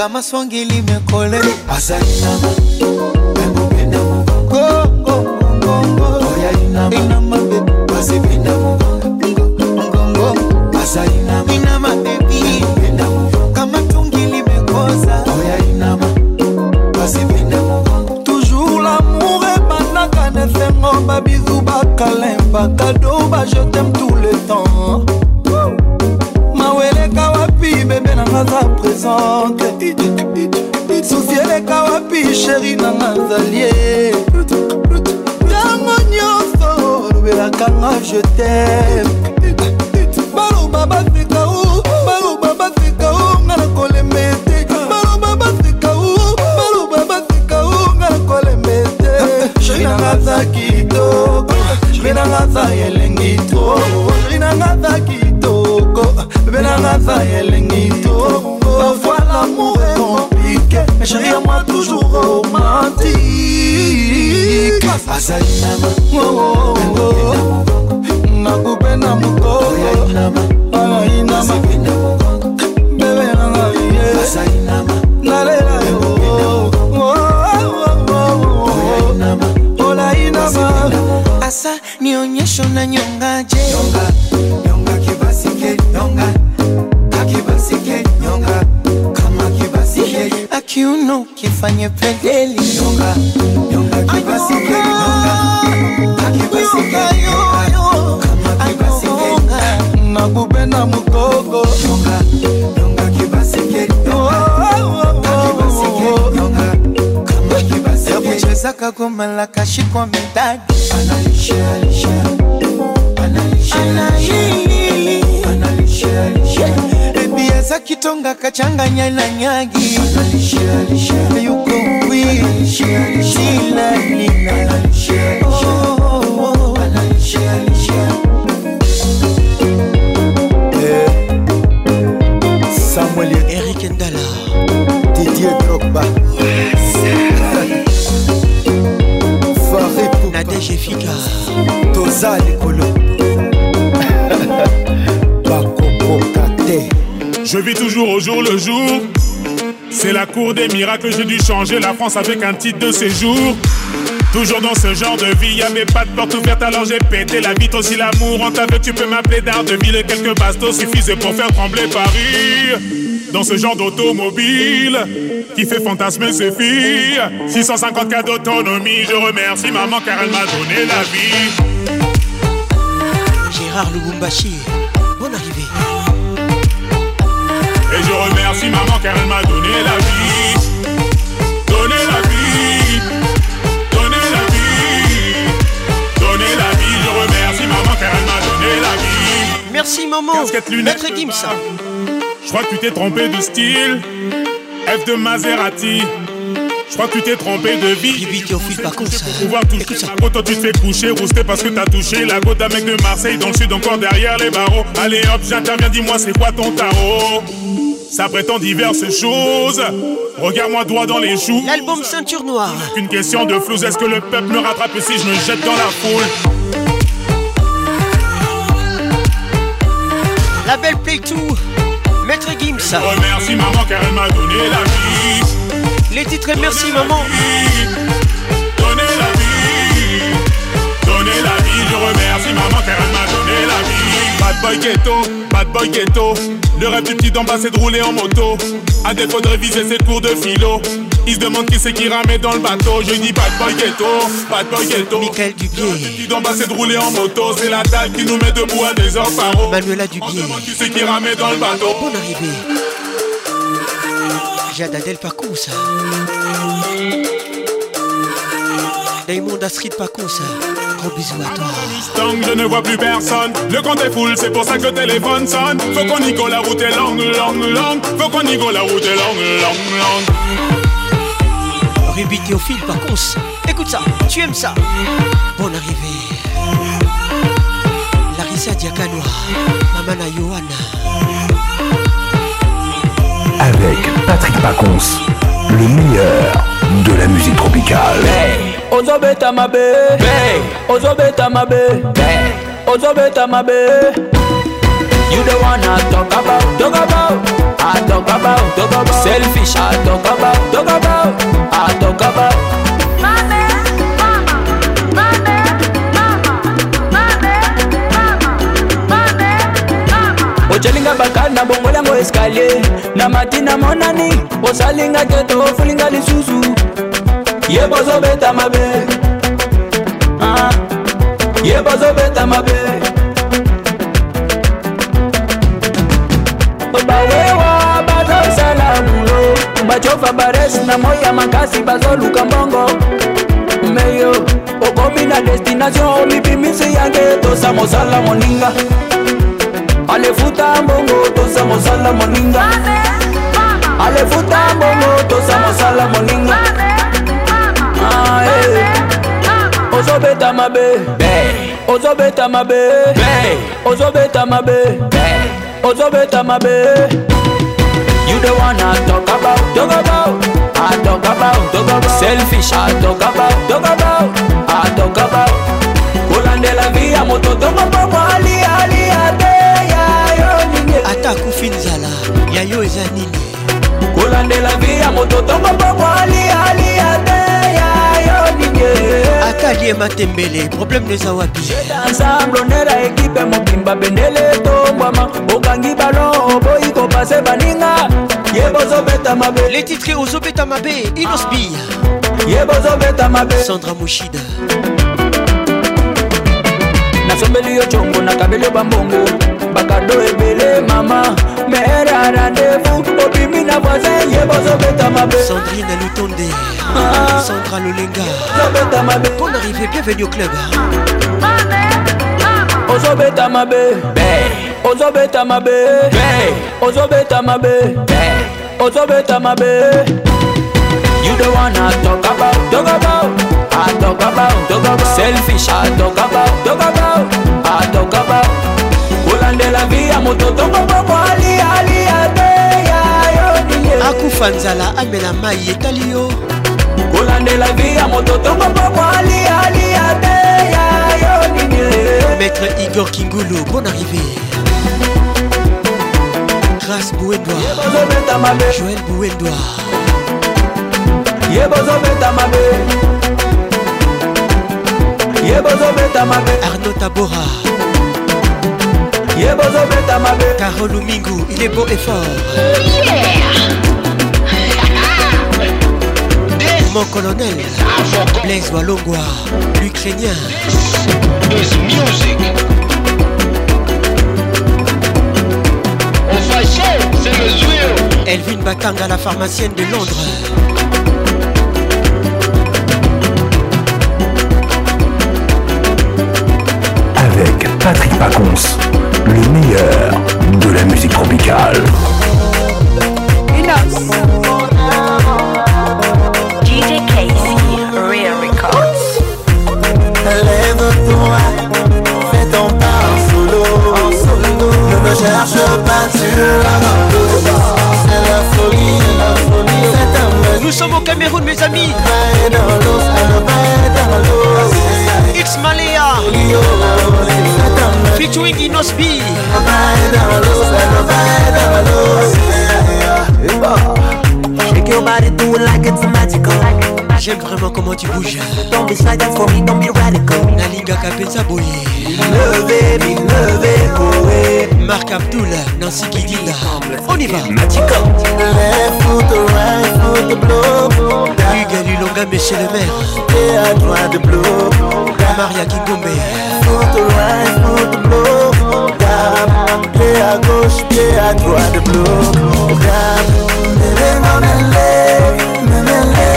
kama songi limekole azalina mashiko mitatu analisha alisha analisha analisha analisha alisha Ebi aza kitonga kachanganya na nyagi analisha alisha cours des miracles, j'ai dû changer la France avec un titre de séjour. Toujours dans ce genre de vie, y'avait pas de porte ouverte, alors j'ai pété la vitre. aussi l'amour en que tu peux m'appeler d'art de Et quelques bastos suffisent pour faire trembler Paris. Dans ce genre d'automobile qui fait fantasmer ses filles. 650 cas d'autonomie, je remercie maman car elle m'a donné la vie. Gérard Lubumbashi. car elle m'a donné la vie. Donné la vie. Donné la vie. Donné la vie. Je remercie maman car elle m'a donné la vie. Merci maman. Gims. Je crois que tu t'es trompé de style. F de Maserati. Je crois que tu t'es trompé de vie. au fil par contre. Pour pouvoir toucher ça. toi, tu te fais coucher, rousté parce que t'as touché la côte d'un mec de Marseille dans le sud, encore derrière les barreaux. Allez hop, j'interviens, dis-moi, c'est quoi ton tarot ça prétend diverses choses. Regarde-moi droit dans les joues. L'album Ceinture Noire. Une question de flou Est-ce que le peuple me rattrape si je me jette dans la foule La belle Play tout Maître Gims. Je remercie maman car elle m'a donné la vie. Les titres Merci maman. Donnez la vie. Donnez la vie. Je remercie maman car elle m'a donné la vie. Bad boy ghetto, bad boy ghetto. Le rêve du petit d'en bas c'est de rouler en moto. À défaut de réviser ses cours de philo. Il se demande qui c'est qui ramène dans le bateau. Je dis de boy ghetto, de boy ghetto. Michael Dubier. Le rêve du petit d'en bas c'est de rouler en moto. C'est la dalle qui nous met debout à des heures par an. Manuela On se demande qui c'est qui ramène dans le bateau. Bonne arrivée. J'ai Adèle Pacou ça. Raymond Astrid Paco, Pacons, Gros bisous à toi. que je ne vois plus personne. Le compte est full, c'est pour ça que le téléphone sonne. Faut qu'on y go, la route est longue, longue, longue. Faut qu'on y go, la route est longue, longue, longue. Ruby Théophile, Pacos. écoute ça, tu aimes ça. Bonne arrivée. Larissa Diakanoa, Mamana Johanna. Avec Patrick Pacons, le meilleur de la musique tropicale. ozobeta mabe ozobeta mabe ozobeta mabe you the one i talk about talk about i talk about talk about selfish i talk about talk about i talk about mabe mama mabe mama mabe mama mabe ocelinga bakali na bongo lango escalier na matina monani osalinga te to ofulinga lisusu ye bozobeta mabe ah. ye bozobeta mabe bawewa bazosala bulo bacofa baresi na moi ya makasi bazoluka mbongo meyo okomi na destination omibimisi yange tosa mosala moninga alefuta mbongo tosa mosala moninga alefuta mbongo tosa mosala moninga Amen. mama eh. e ozobeta mabe eh. ozobeta mabe eh. ozobeta mabe ozobeta mabe You the one I talk about, talk about, I talk about, talk about. Selfish, I talk about, talk about, I talk about. kolandela via mototongo mpongo alialia te yayo nini ata akufi nzala yayo eza nini kolandela via mototongo mpongo alialia akalie matembele problème eza wapi ensemblonera ekipe mobimba bendele etombwama okangi balon oboyi kopase baninga ye bozobeta mabe le titre ozobeta mabe inosbia ye bozobeta mabe sandra mushida nasombeli yo congo nakabeli yo bambongo bakado ebele mama mere a rendez-vous obimi na voisin ye bozobeta mabe sandrine lutonde Ah. Sandra Lolenga Bon arrivé, bienvenue au club ozobeta mabe ozobeta mabe ozobeta mabe ozobeta mabe You don't wanna talk about, talk about I talk about, talk about Selfish, I talk about, talk about I talk about kolandela via mototo moboko alialia te ya yo nie akufa nzala amela mai etali yo bandela vi ya moto tongo moko alialia te ya yo nini maître igor kingulu bon arrivé grâce bouedoi joel bouedoi ye bozobeta mabe ye bozobeta mabe arnaud tabora ye bozobeta mabe carol lumingu il est beau et fort oh yeah. Mon colonel, Blaise Walongwa, l'Ukrainien. This is music. Elvin à la pharmacienne de Londres. Avec Patrick Pacons, le meilleur de la musique tropicale. Fais pas en solo, Ne cherche pas, tu l'as Nous sommes au Cameroun, mes amis. It's Malia Featuring Shake your like it's magical. J'aime vraiment comment tu bouges. Don't be slide for me, don't be radical. Nalinga Kapetsa Boye. love it, Boye. Marc Abdoul, Nancy Kidila. On y va. Magico. Left foot, right foot, blow. Hugues Lulonga, Michel le maire. Et à droite, blow. Maria Left Foot, right foot, blow. Pied à gauche, pied à droite, blow. Rap. Nenenonele, nenenele.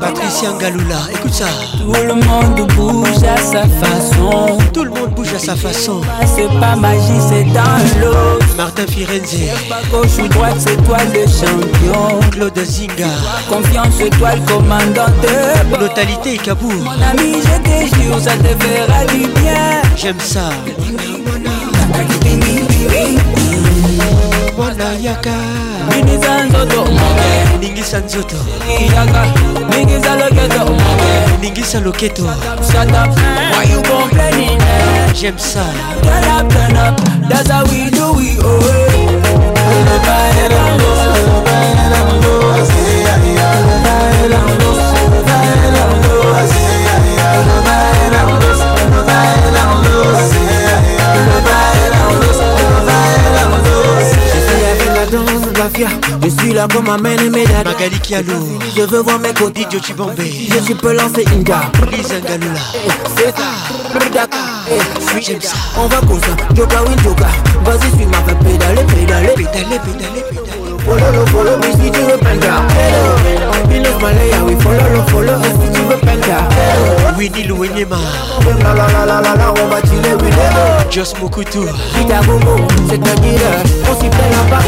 Patricia oh. Galula, écoute ça. Tout le monde bouge à sa façon. Tout le monde bouge à sa façon. C'est pas magie, c'est dans l'eau. Martin Firenze. Gauche ou droite, c'est toi le champion. Claude Zinga. Confiance, toi le commandant de bord. Kabou. Mon ami, je te jure, ça te fera du bien. J'aime ça. ningisa nzoto ningisa loketo j'aime ça That's how we do it, oh. Eh. je suis là comme main et Médad. Magali Kialou, je veux voir mes côtés. Didio Chibombe, je peux lancer lancé Inga, eh, c'est ça, d'accord eh, eh, je suis ça. On va comme Yoga Joka Win Vas-y, suis ma pédale, pédale, pédale, pédale, pédale. fololo fololo mi si tu veux penda Pile of Malaya oui fololo fololo si tu veux penda Winnie Louenyema La la la la la la on va chiller Winnie Just Mokutu Kita Bobo c'est un dealer on s'y fait la barre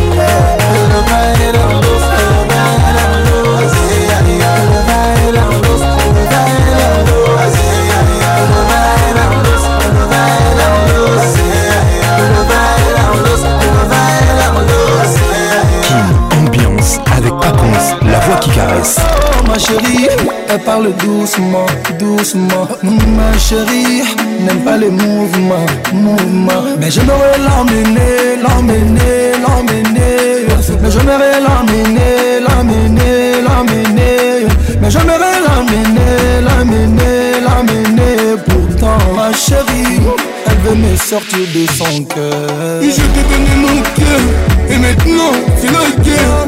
Oh, ma chérie, elle parle doucement, doucement. Hum, ma chérie, n'aime pas les mouvements, mouvements. Mais j'aimerais l'emmener, l'emmener, l'emmener. Mais j'aimerais l'emmener, l'emmener, l'emmener. Mais j'aimerais l'emmener, l'emmener, l'emmener. Pourtant, ma chérie, elle veut me sortir de son cœur. Je t'ai donné mon cœur, et maintenant, c'est la guerre.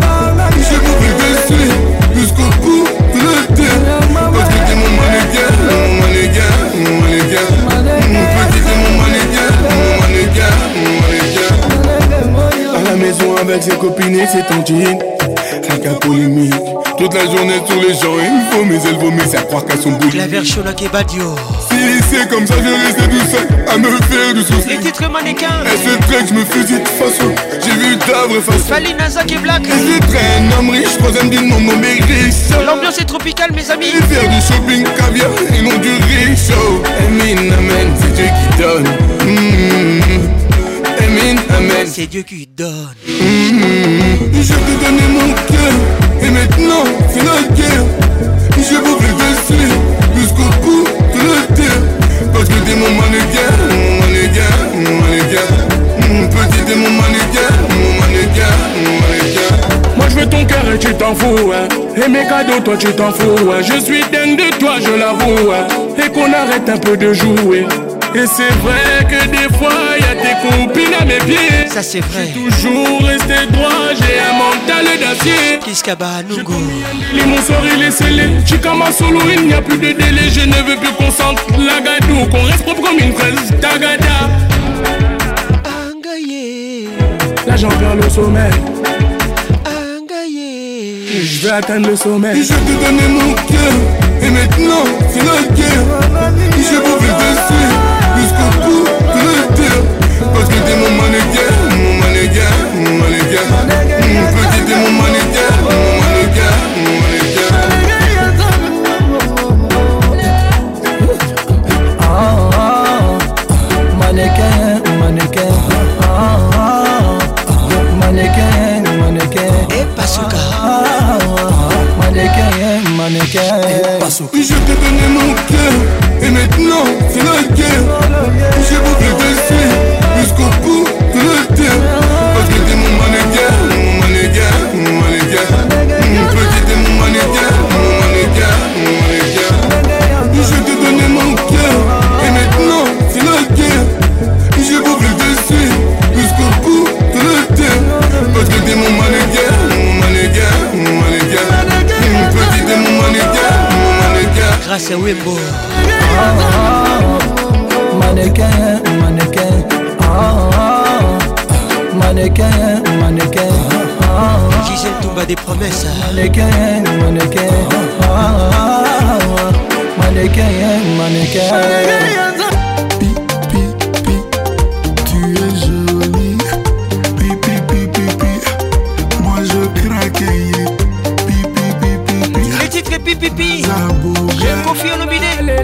avec ses copines et ses C'est Chacun polémique. Toute la journée tous les gens, Ils vomissent, elles elle vomit, à croire qu'elles sont bouillies. La verchola qui badio. Si c'est comme ça, je restais tout seul à me faire du souci. Les titres mannequins. Et se truc, je me fusille de façon. J'ai vu ta vraie façon. Falina Zak et Black. Et je traîne, homme riche, troisième d'une mon nom L'ambiance est tropicale, mes amis. Ils faire du shopping caviar Ils m'ont du riche. Amen, oh, amen, c'est Dieu qui donne. Amen, mm. amen. C'est Dieu qui donne. J'ai Je te donné mon cœur et maintenant c'est la guerre. Je vous blesser jusqu'au bout de la terre. Parce que t'es mon mannequin, mon mannequin, mon mannequin. petit t'es mon mannequin, mon mannequin, mon mannequin. Moi je veux ton cœur et tu t'en fous. Hein. Et mes cadeaux, toi tu t'en fous. Hein. Je suis dingue de toi, je l'avoue. Hein. Et qu'on arrête un peu de jouer. Et c'est vrai que des fois tes à mes pieds. Ça c'est vrai. J'ai toujours resté droit, j'ai un mental d'acier. Kiskaba Nougo. Les mon sort il est scellé. un solo, il n'y a plus de délai. Je ne veux plus qu'on sente la gadou, qu'on reste propre comme une fraise. Tagada. Angaye. Là j'en perds le sommeil. Angaye. Je veux atteindre le sommet Je te donner mon cœur. Et maintenant, c'est la guerre. Je vais vous dessus jusqu'au bout Parce que t'es mon mannequin, mon mannequin, mon mannequin mm, Parce que t'es mon mannequin, mon mannequin, mon mannequin ah, ah ah, mannequin, mannequin eh, Ah ah, mannequin, ah. mannequin Et pas cœur Je t'ai donné mon cœur Et maintenant c'est la guerre J'ai voulu rester Jusqu'au bout de la terre Parce que t'es mon mannequin Mon mannequin Mon mannequin Parce que t'es mon mannequin grâce à Wembo ah, ah, Mannequin, mannequin ah, Mannequin, mannequin Gisèle Toumba des promesses Mannequin, mannequin Mannequin, mannequin pipi je confie en obidé les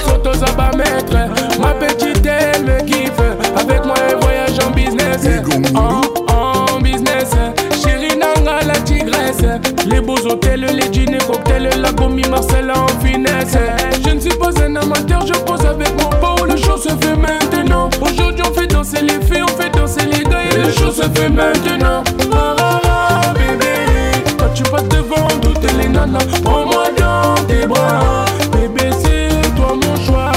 photos à bas ma petite elle me kiffe avec moi un voyage en business en, business chérie nanga la tigresse les beaux hôtels les dîners cocktails la commis Marcella en finesse je ne suis pas un amateur je pose avec mon beau le show se fait maintenant aujourd'hui on fait danser les filles on fait danser les gars et le show se fait maintenant ah, ah, ah, tu passes devant nana Prends-moi dans tes bras Bébé c'est toi mon choix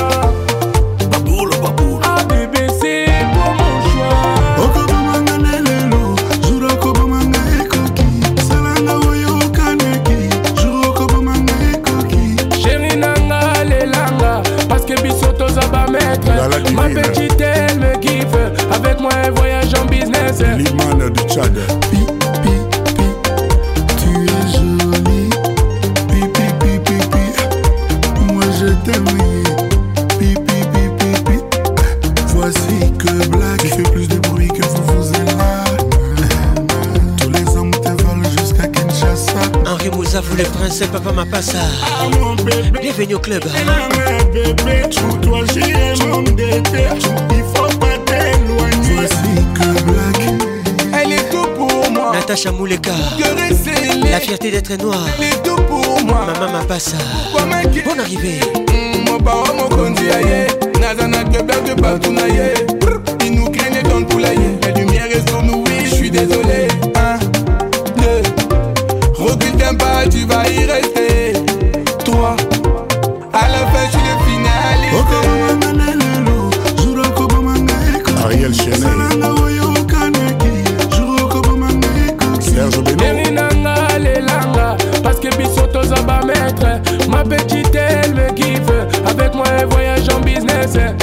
Baboule, baboule Ah bébé c'est toi mon choix Okobamanga nelelo Juro okobamanga ekoki Salanga oyo okaneki Juro okobamanga ekoki Chéri nanga lelanga Parce que biso toza ba maître Ma petite elle me kiffe Avec moi elle voyage en business L'imane du Tchad février. pipi, pipi Voici que Black fais plus de bruit que vous vous êtes là. Tous les hommes te volent jusqu'à Kinshasa. Henri Moussa, vous prince, papa m'a passé. ça. Bienvenue au club. bébé, tout toi, j'ai Il faut pas t'éloigner. Voici que Black. Elle est tout pour moi. Natacha Mouleka. La fierté d'être noire. Elle est pour moi. Maman m'a passé. Bonne arrivée bawa mokonzi ya naza na de partout na il nous craignait dans le poulailler la lumière est sur nous oui je suis désolé un deux recule d'un pas tu vas y rester trois à la fin je suis le finaliste Ariel Chenet Serge Benoît Parce que biso toza ba maître ma petite veces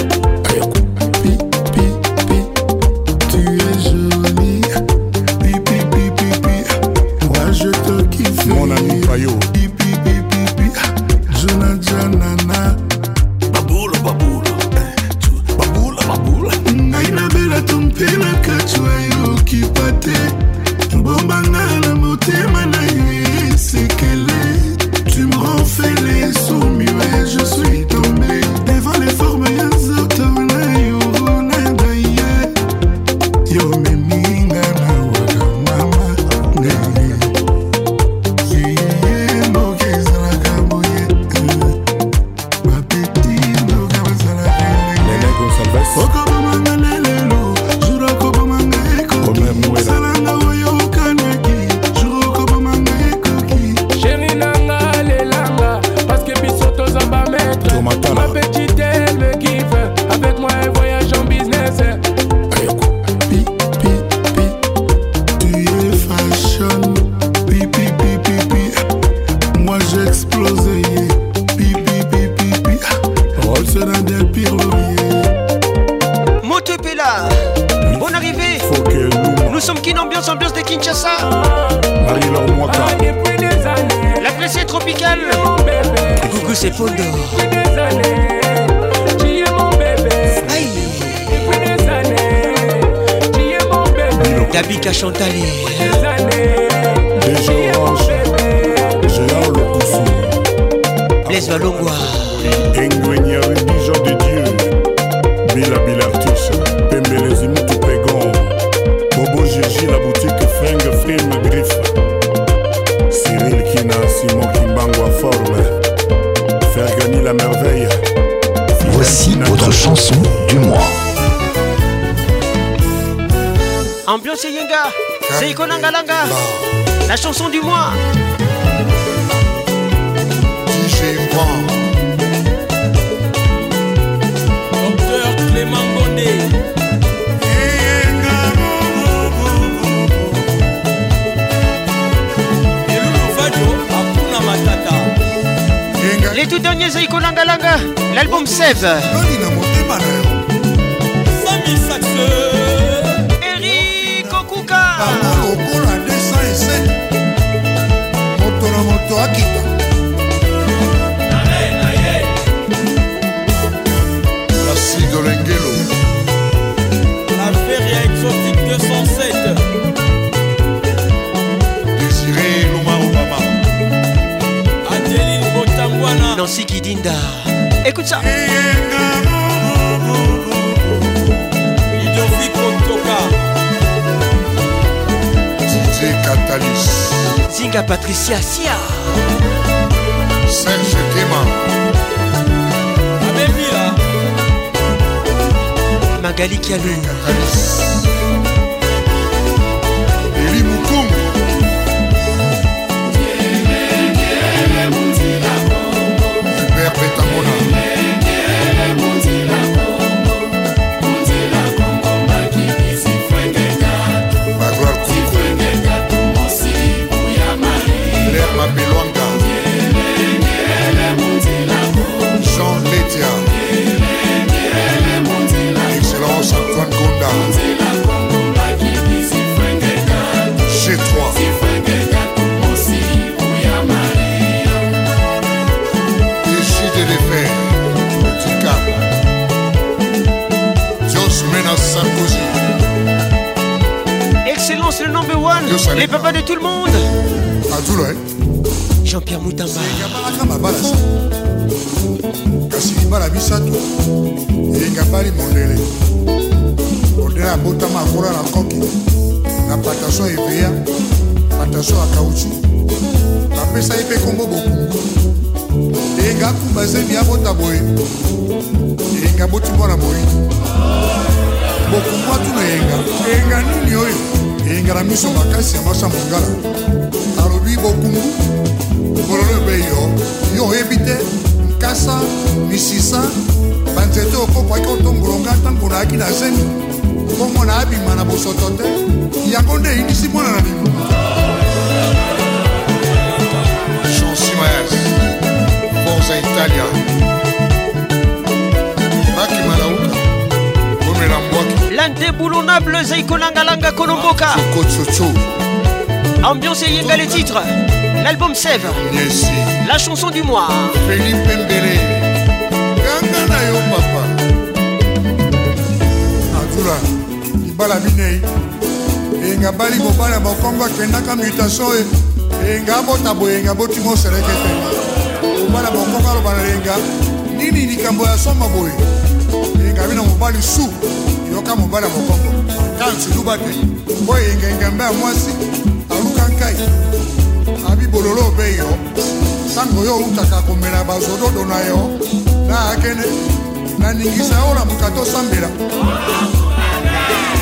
batension eveya batension ya kauchu bapesa ye mpe nkombo boku eyenga kumba zemi ya bota boye eyenga boti mwana moyindo bokumwa tuna eyenga eyenga nini oyo eyenga na miso makasi ya masa mongala alobi bokungu bololo ebe yo yo oyebi te nkasa misisa banzete okokwaki otongolonga ntango nayaki na zemi komona abima na bosoto te yango nde eyinisi mwana na libuma chansi mayas forza italia maki malauka komela mbwaki l'indéboulonnable zeikonangalanga kolomboka ah, kococo ambiance eyenga les titres l'album sève yes. la chanson du mois felipe mbele mbala minei eyenga bali mobali ya bokongo akendaka mutation oyo eyenga abota boyenga botima oseleke te mobali ya bokongo aloba na eyenga nini likambo ya soma boye eyenga bino mobali su yoka mobali ya bokongo kansiluba te mpo eyenga engemba ya mwasi aluka nkai abibololo obe yo ntango yo outaka komela bazododo na yo na akene naningisa yo lamuka tosambela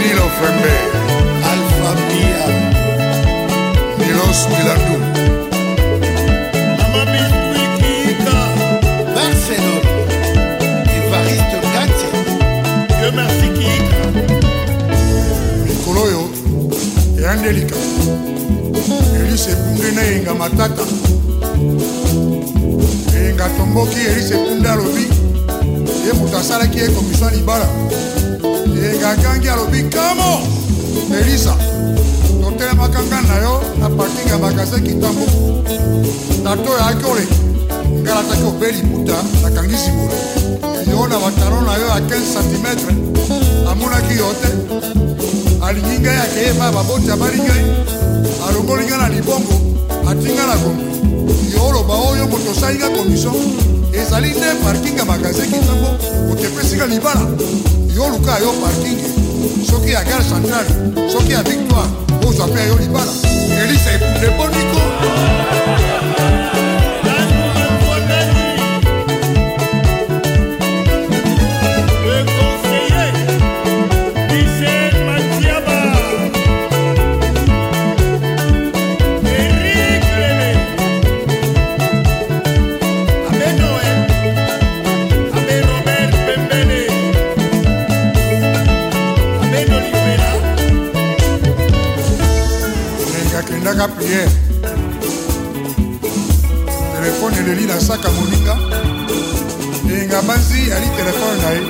nilo fembe alfa mia nilos miladu mamamiswikika barcelone evariste kate yo merci kika mikolo oyo eyandelika elise epungi na eyenga matata eyenga tomboki elise epunde alobi ye moto asalaki ye komisa libala ndeke akangi alobi kamo elisa totelemaka ngai na yo na parking ya magase kitambo tato oyaki ole ngai nataki obe liputa nakangi sibolo yo na batalo na yo ya 15 cm amonaki yo te alingi ngai akeyeba baboti abalingai alongoli ngai na libongo atinga na kongo yo oloba oyo moto osalinga komisio ezali nde parking ya magase kitambo okepesinga libala yo luka yo parkinge soki ya gare centrale soki ya victoire ozwa mpe yo libala elisa eponiko prière telefone eleli na saka moninga eyenga banzi yali telefone na ye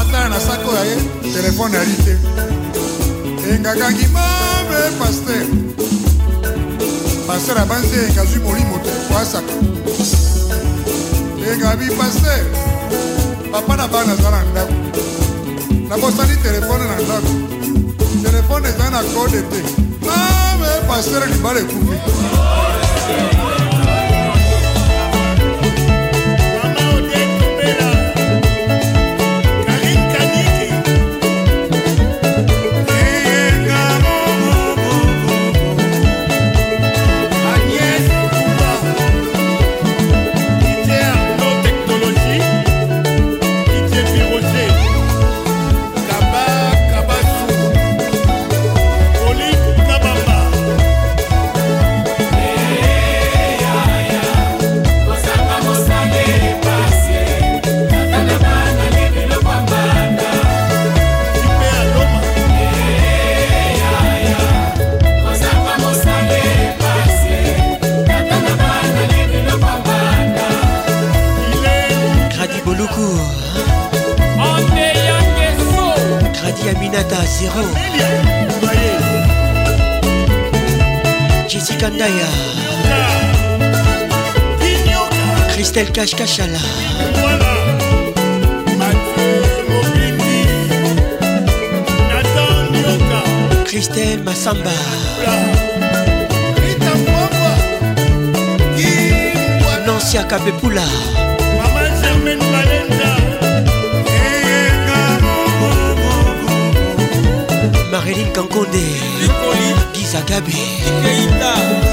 atala na saka oyo ye telefone yali te eyengakangi mabe paster paster abanzi eyenga zwi molimo te oasaka eyenga bi paster papa na bana nazala na ndako nabosani telefone na ndako telefone ezali na kode te name ah, paster libala ekufi Christelle Cash Cachala. Christelle Massamba. Nancy Akapepula. Marilyn Kankonde. Giza Gabi.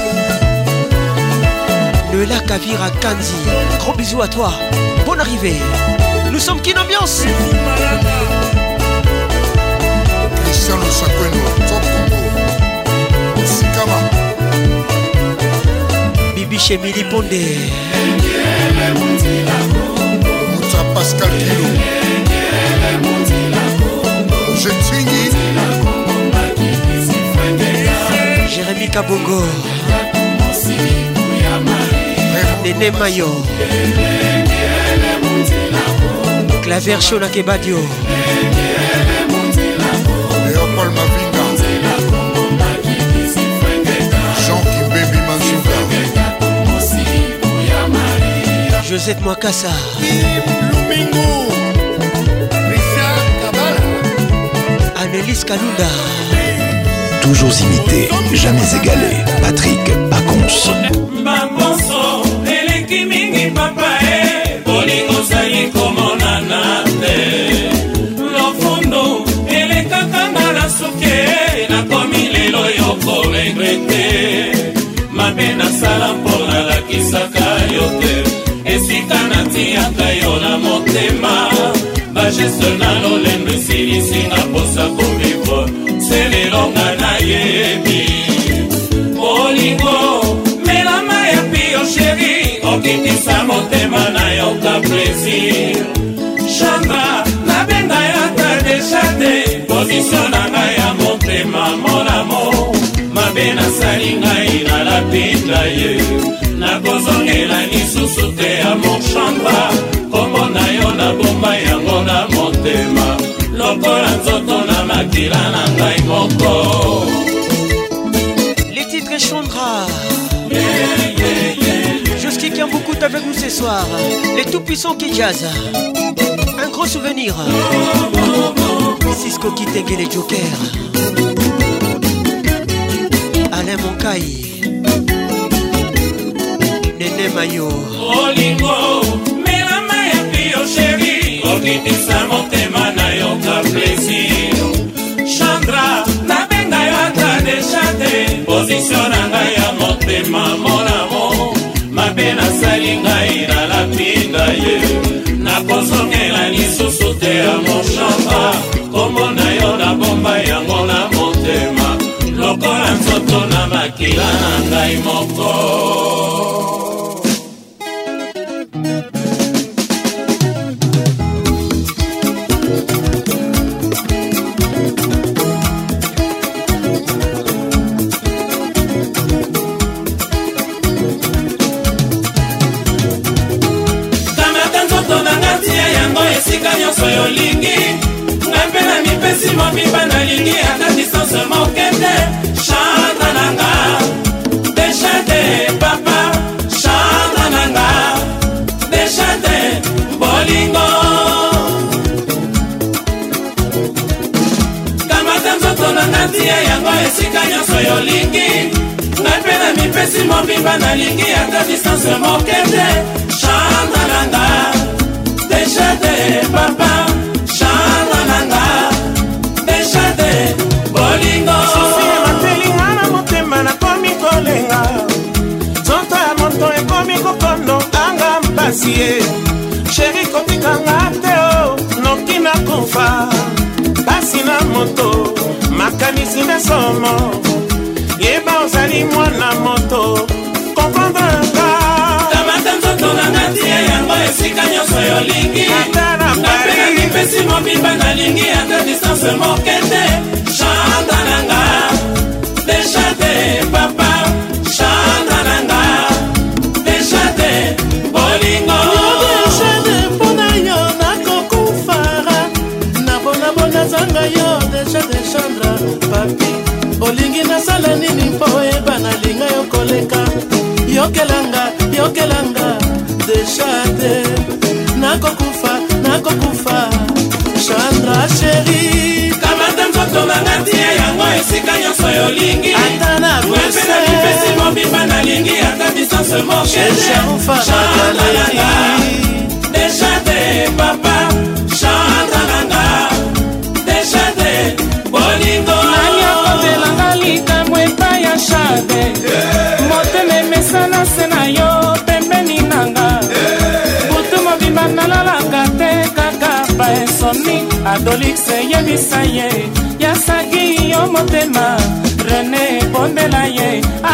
lac Kanzi. Gros bisous à toi. Bonne arrivée. Nous sommes qui ambiance Bibi Pascal Je Jérémy Kabogo nene mayo claver shola kebadio léopold mavinga jean kibebi mazuka josette mwakasa lumingu richard kabala annelise kalunda toujours imité, jamais égalé. Patrick Pacons. soki papa e bolingo ozali komonana te lofundu elekaka nga na suki nakomi lelo yo koregrete mabe nasala mpo nalakisaka yo te esika natiaka yo na motema bageste na lolendo esilisinga mposa kovivre selelonga nayebi bolingo okitisa motema na yo ka plesir shanga nabenga yaka desha te pozisio na ngai ya motema monamo mabe nasali ngai nalapinda ye nakozongela lisusu te ya moshamba kombo na yo nabomba yango na motema lokola nzoto na makila na ngai moko avec nous ce soir. Les tout-puissants qui jazz. Un gros souvenir. Cisco te et les Jokers. Alain Moncaille. Nene Mayo. Olingo, melama Maya pio chéri. Okitisa motema na yo plaisir. Chandra, nabenga yo ata deshate. Position na ngai ya mort asali ngai nalapinga ye nakozongela lisusu te ya moshamba kombo na yo nabomba yango na motema lokola nzoto na makila na ngai moko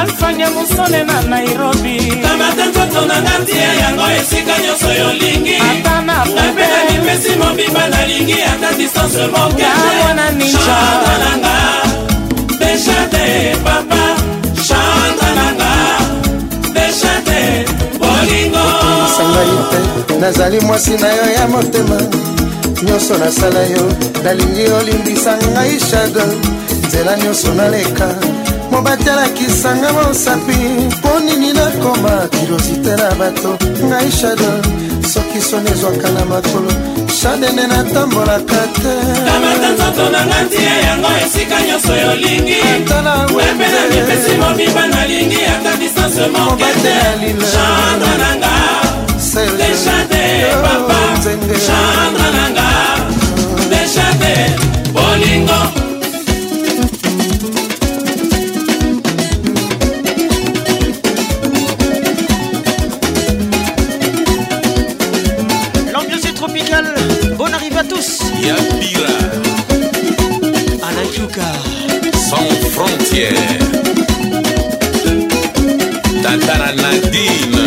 alfanya mosone na nairobi kamata nzoto na ngatia yango esika nyonso yolingi ata na pepena mipesi mobimba nalingi ata distance mokewana ninjaananga deshate papa chantananga deshate bolingosangai mpe nazali mwasi na yo ya motema nyonso nasala yo nalingi olimbisa ngai shado nzela nyonso naleka mo batalakisanga mosapi mpo nini nakoma kirosite na bato ngai shado soki soni ezwaka na makolo shadene natambolaka te kamata nzoto na nga ntia yango esika nyonso yolingi pepe na mipesi mobimba nalingi ata distancemonkete chandre na nga leshade papa chandre na nga ya bira anajuka sans frontière tatara nadine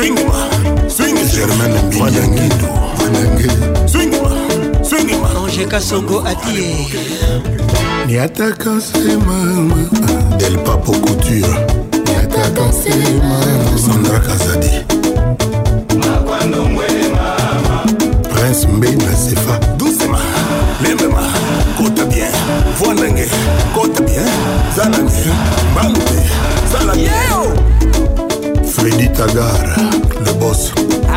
swingima germain mbinyangindo anange swingima swingima ange kasongo atie niatakasemama el papo couture niatakasemama sandra kazadi prince mbei na sefa dusema lembema kota bien voi nange kota bien za nange mbalu te sala bien Freddy Tagar, le boss.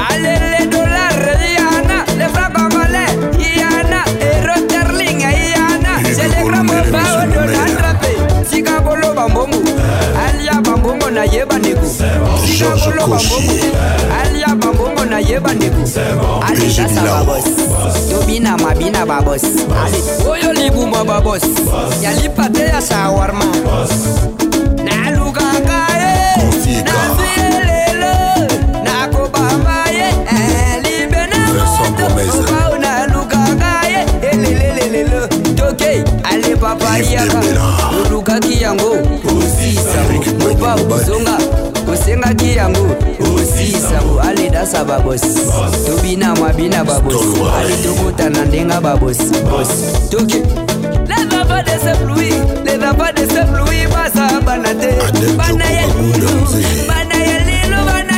Allez les dollars, Yana, les francs congolais, Yana, et Rotterling, Yana. C'est les grands papas de l'attrapé. Sikabolo Bambongo, Alia Bambongo na yeba negu. Sikabolo Bambongo, Alia Bambongo na yeba negu. Allez, ça babos. Tobina mabina babos. Allez, oyo libuma babos. Yali pate ya shawarma. Nalukaka eh. ye. Kufika. femme promesse unalukaka ye elelelelelo toke ale papayaka olukaki yango osisango moba ozonga osengaki yango osisango ale dasa babosi tobina mwabina babosi ale tokota na ndenga babosi bosi toke les enfants de Saint-Louis, les enfants de Saint-Louis, basa bana te, bana ya lulu, bana ya lulu, bana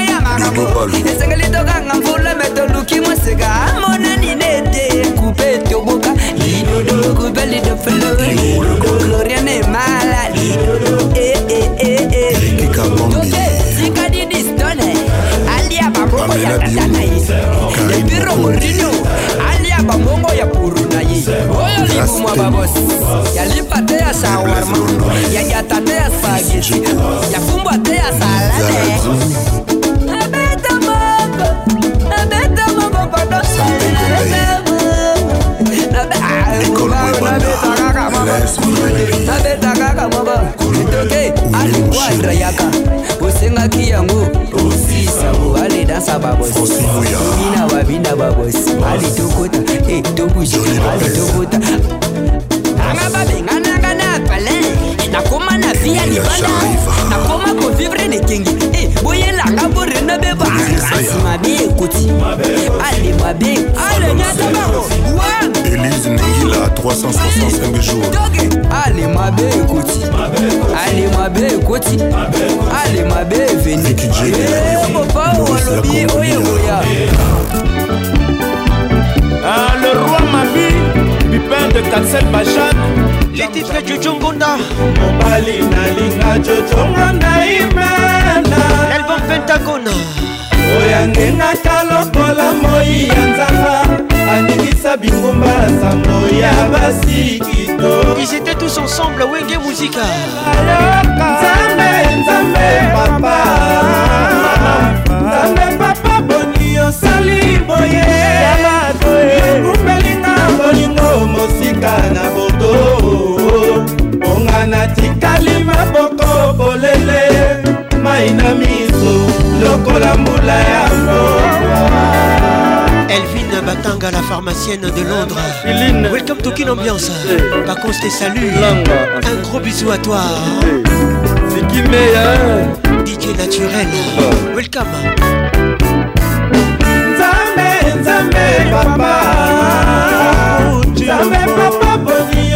esengeli tokanga mvula me toluki mwaseka amona nini ete kupe toboka kupe lidofelo gloria nemala tokekikadidistone eh, eh, eh, alia babongo ya tata na ye ebiro morino alia babongo ya puru na ye oyo libumwa babosi yalipa te ya shawarma yayata te ya spageti yafumbwa te ya salade nabeta kaka baba itoke alikuandra yaka osengaki yango osisa bo alidansa babosi bina babina babosi alitokota e tobushe alitokota anga babenga via libanda nakoma kovivre nekenge e eh, boyelanga borena be barasi mabe ekoti ale mabe ale nyatabango elise neila 365 jours ale mabe ekoti ale mabe ekoti ale mabe eveni papa olobi oyeoya Le roi ma vie, Pipin de Cancel Bachan, litipia jojongonda mobali nalinga jojongonda imena elbom pentagona oyo angengaka lokola moi ya nzaka aningisa bingumba nsambo ya basi kito ils étaient tous ensemble wenge muzika nzambe nzambe papa nzambe papa boni osali boye umbelinga bolingo mosika na bo nga natikali maboko polele mai na miso lokola mbula ya mbokwa elvine batanga la pharmacienne de londres Filine. welcome to kin ambiance eh. paconse te salut un gros bisou à toi eh. sikimeya dj naturel ah. welcome nzambe nzambe papa nzambe papa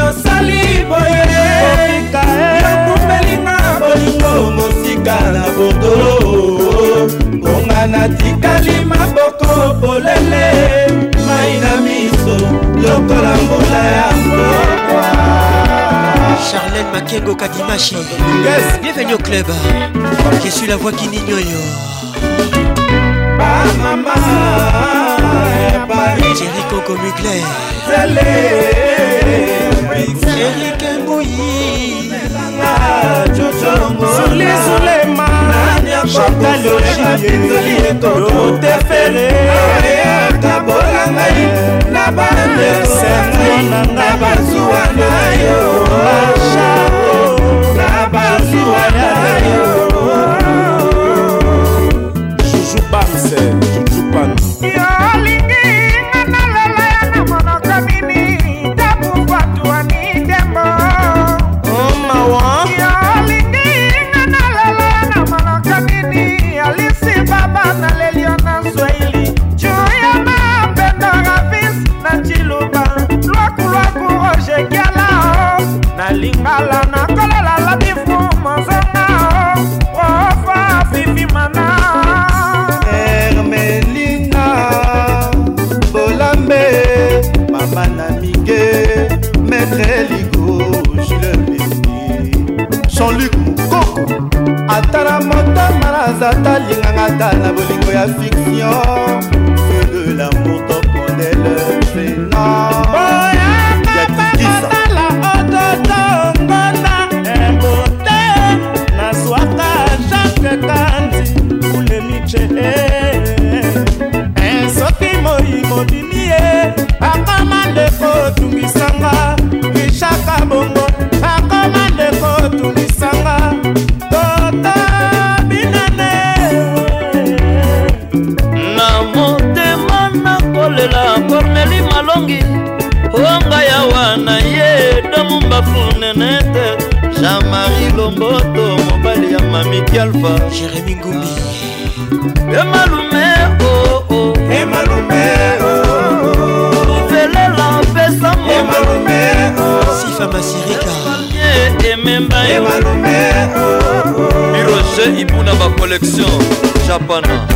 osali boyeka yokumbelinga eh. bolingo mosika na boto ngonga natikali maboko polele mai na miso lokola mbula ya mbokwa charlene makengo kadimashi yes. bienvenue au club je suis la voix kininioyo bamama eh, jericoco mugler Eric Mbouyi Soule Soulema Chantal Ogier Dorothée Ferré Kabola ngai na bandeko ngai na bazuwa na yo na bazuwa na yo ekiala na lingala nakolela ladifu mozonga ofa oh, oh, oh, fifimana hermelina bolambe mama na mike metre ligo julebendi jean-luc mokoko ata na motama naza talinganga ta na bolingo ya fiction feu de lamour papa jérémi ngumbi ah. emalume oo oh, oh. emalume ovelela oh, mpesa oh, oh. emalume oh, sifa masirika ememba emalume biroje ibuna bacollection japana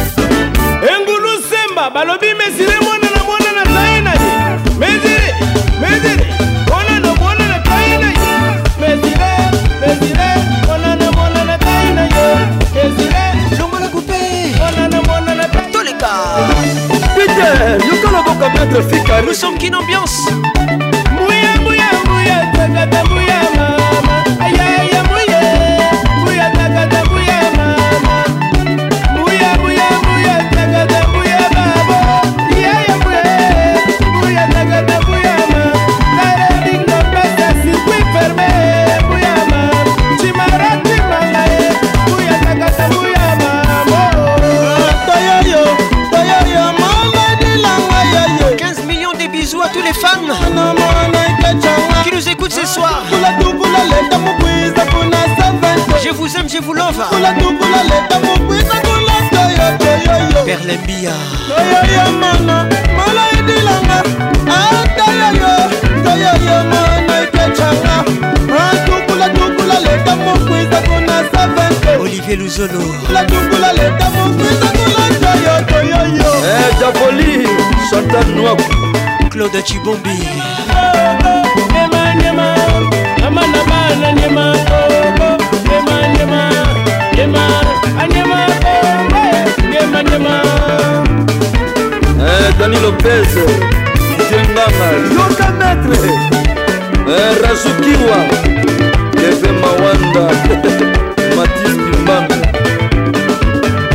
engulu semba balobi mesile mona Pierre, Yokaloboka Maître Fika, nous sommes qu'une ambiance. vous aime, je vous love. Berlembia. Olivier Luzolo. Dapoli, Chantal Noir. Claude Chibombi. Nema, nema, nema, nema, nema, nema, motema eh, dani lopez jengama yoka maître eh, razukiwa eve mawanda matis kimbanga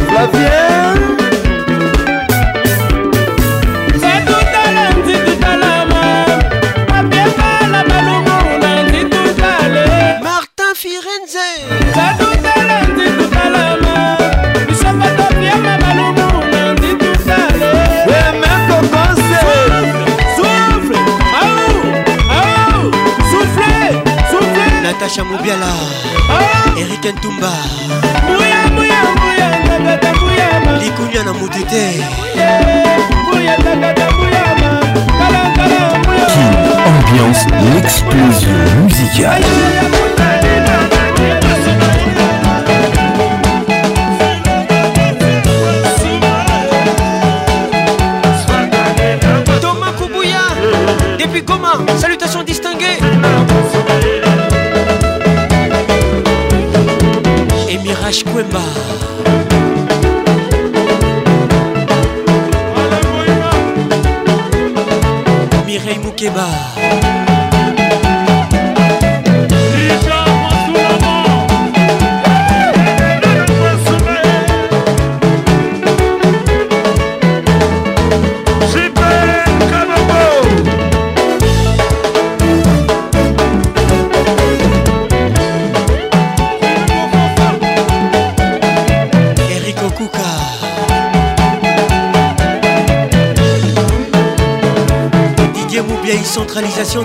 flavier tumba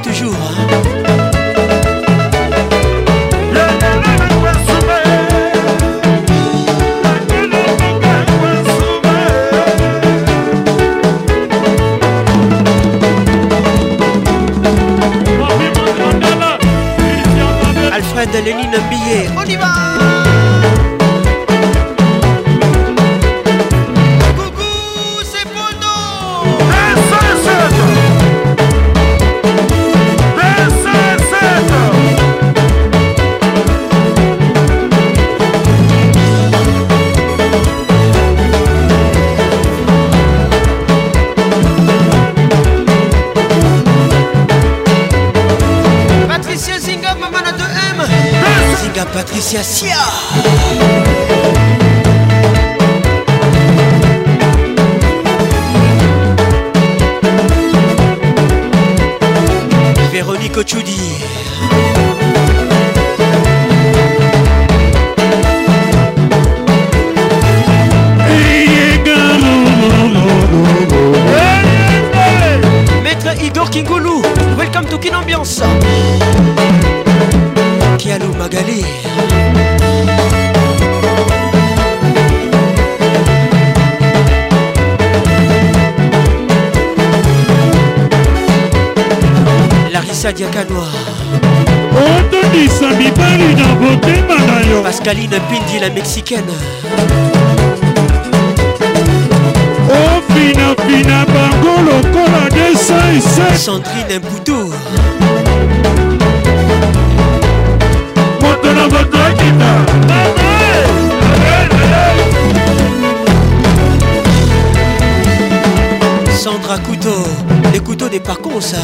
toujours Sadia Kadwa otondisa mibali na botema na yo pascaline pindi la mexicaine ofinafina bango lokola 207 sandrine mputu moto na moto akita Sandra Couteau, les couteaux des parcours ça.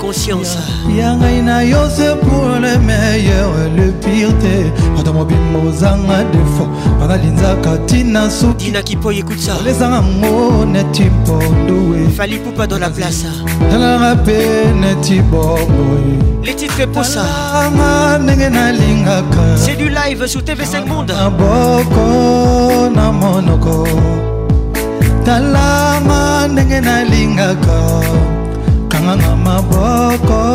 conscience ya ngai na yo se pour le meilleur le pire te ata mobimba ozanga defo banalinzaka tina sukinakipoi écoute ça olezanga ngo neti mpondowe fali poupa dans la place talanga mpe neti bomboye les titres posanga ndenge nalingaka c'est du live sur tv5 monde maboko na monoko talanga ndenge nalingaka loco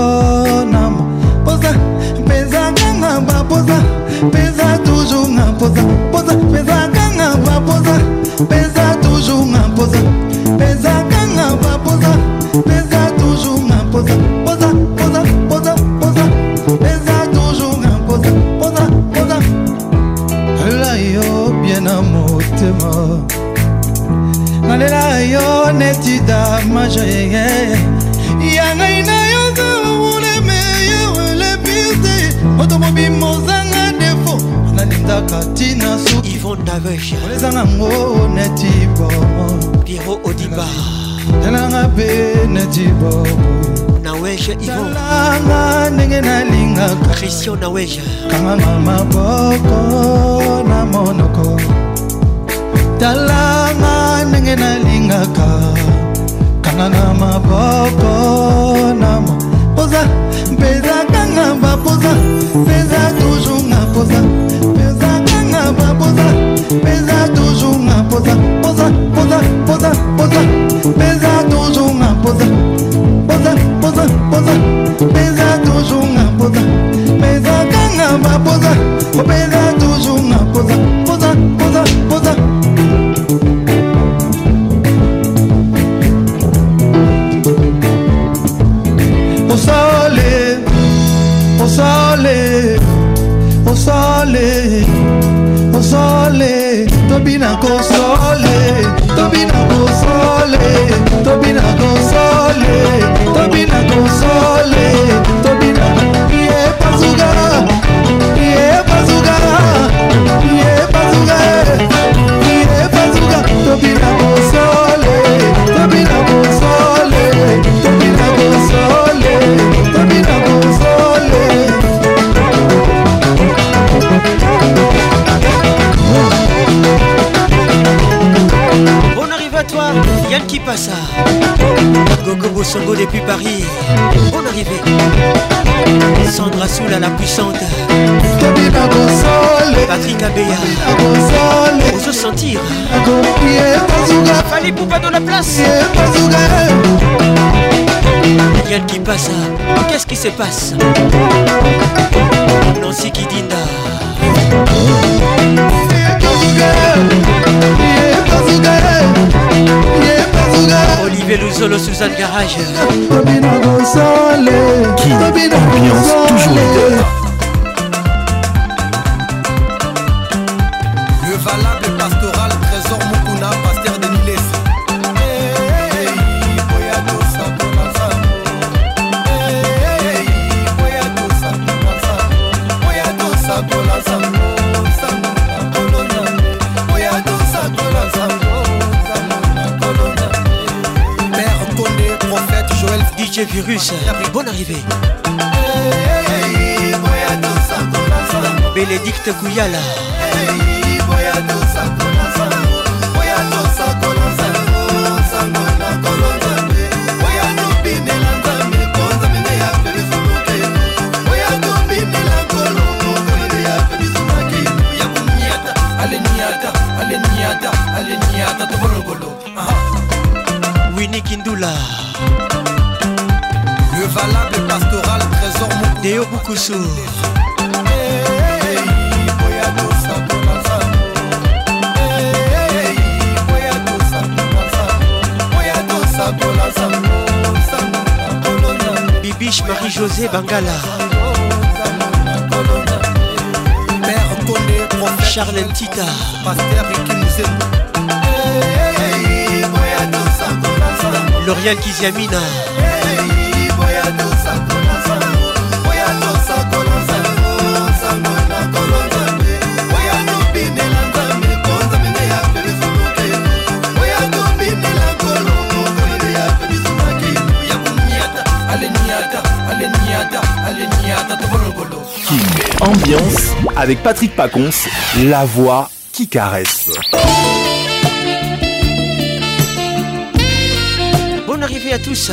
tina sukiolezanga ngo neti bobo piero odiba talanga mpe neti bobo talanga ndenge nalingakakanganga maboko na monoko talanga ndenge nalingaka kanganga maboko na poza mpeza kanga bapoza mpeza toujours nga poza mpeza pra posar, pesados uma posa, posa, posa, posa, posa, pesados uma posa, posa, posa, posa, pesados uma posa, pesa canga pra posar, o pesados uma posa, posa, posa, posa. O sole, o kosole tobi na kosole tobi na kosole tobi na kosole Diogo Bossongo depuis Paris. On arrivée. Sandra Soula la puissante. Patrick Abeya. Oso sentir. Fali Poupa dans la place. Yann qui passe. Qu'est-ce qui se passe? Nancy Kidinda. Michel Luzolo, Suzanne Garage. Ambiance toujours leader. bonne arrivée bénédicte kouyala kusu bibiche marie-josé bangala charles ntita lorial kiziamina Ambiance avec Patrick Pacons, la voix qui caresse. Bonne arrivée à tous.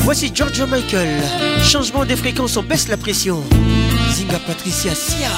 Voici Giorgio Michael. Changement des fréquences, on baisse la pression. Zinga Patricia Sia.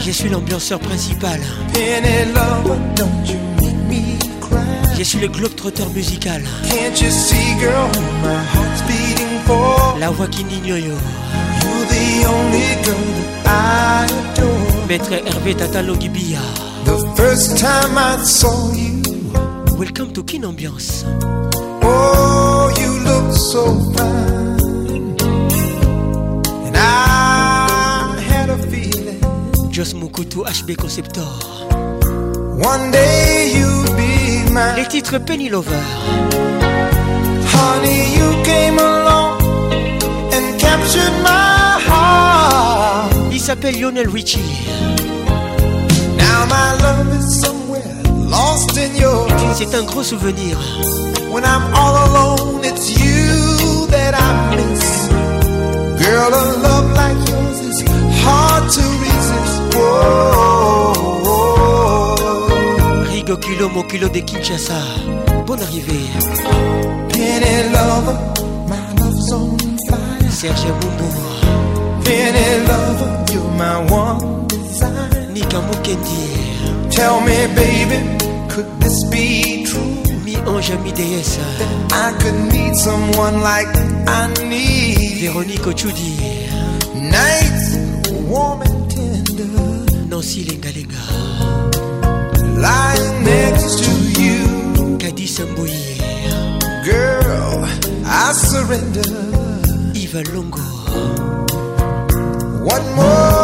Je suis l'ambianceur principal. Je suis le globe-trotteur musical. La voix qui n'ignore. Maître Hervé Tatalo you Welcome to Kin Ambiance. Oh, you look so fine. Jos Mokoto HB Conceptor. One day you'll be mine. Les titres Penny Lover. Honey, you came along and captured my heart. Il s'appelle Lionel Richie. Now my love is somewhere lost in your C'est un gros souvenir. When I'm all alone, it's you that I miss. Girl, a love like yours is hard to reach. Oh, oh, oh, Rigo kilo mo de Kinshasa. Bonne arrivée. Penny love, my love's on fire. Serge Boumbo. Bien love, you're my one desire. Nika Mukendi. Tell me, baby, could this be true? Mi ange, mi déesse. I could need someone like I need. Véronique Ochudi. Nights woman Lying next to you. Mbouye. Girl, I surrender. Yves Longo. One more.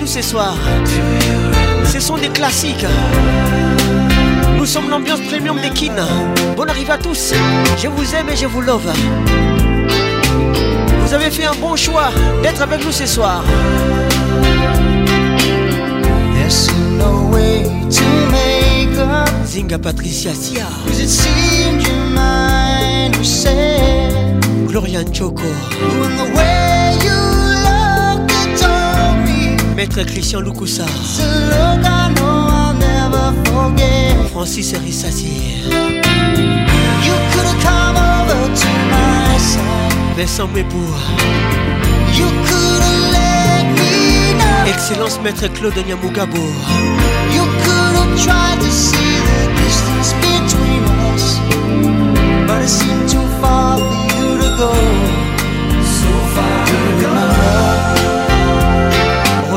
nous ce soir. Ce sont des classiques. Nous sommes l'ambiance premium des Kin. Bonne arrivée à tous. Je vous aime et je vous love. Vous avez fait un bon choix d'être avec nous ce soir. Zinga Patricia Sia Gloria Choco Maître Christian Loukoussa Francis Rissati Vincent Meboua Excellence Maître Claude Nyamugabo You could have tried to see the distance between us But it seemed too far for you to go So far to go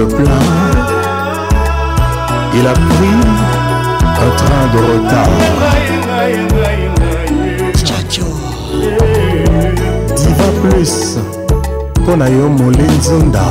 le plat. Il a pris un train de retard. Diva plus. Pour Nayo Molenzonda.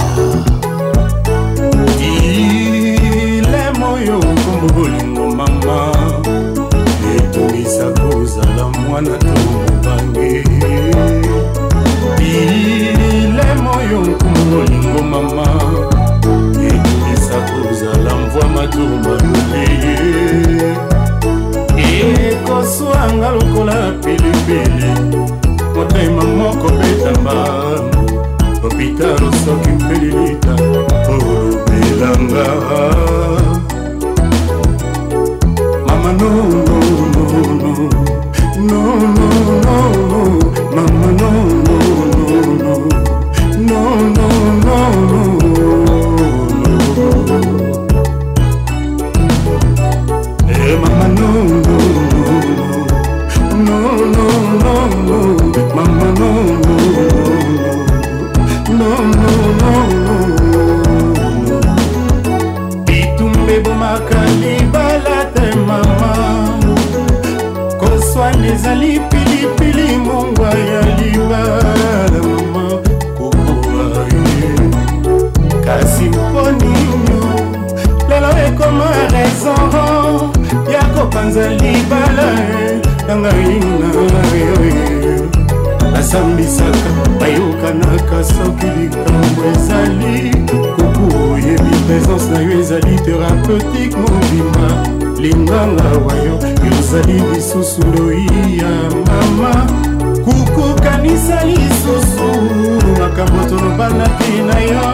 thérapeutique mobima linganga wayo yozali lisusu loi ya mama kokokanisa lisusu makambo tolobana te na yo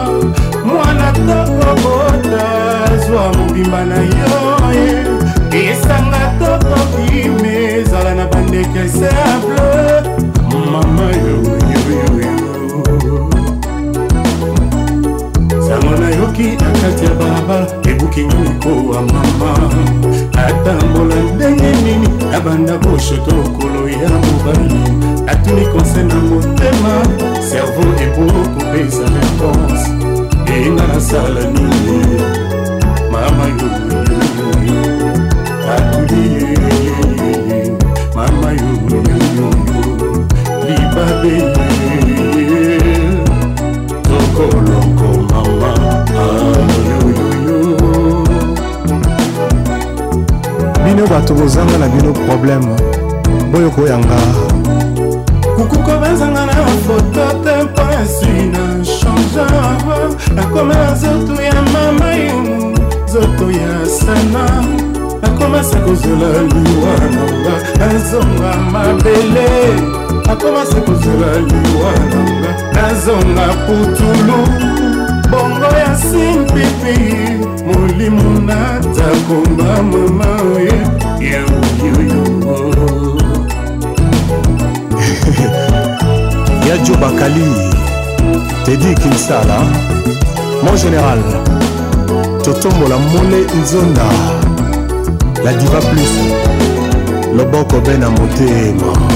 mwana toko bota zwa mobimba na yo ye esanga toko kime ezala na bandeke simple mama yoyoyo sango nayoki na kati ya balabala ebuki miko wa mama atambola ndenge nini abanda boshoto lokolo ya mobali atuni konse na motema servo epopopesa réponse enga nasala nini mama yoyoyo atuli mama yoyoyo libabe tokolo bino bato bozanga na bino problème boyo koyanga kukuko bazanga na foto te mpasi na changeur nakoma na nzoto ya mama yo nzoto ya sana nakomasa kozela liwa nanga nazonga mabele nakomasa kozela liwa nanga nazonga putulu bongo ya simpipi molimo natakomba mama ya okioyo yajo bakali tedi kinsala mon général totombola mole nzonda la diva plus loboko be na motema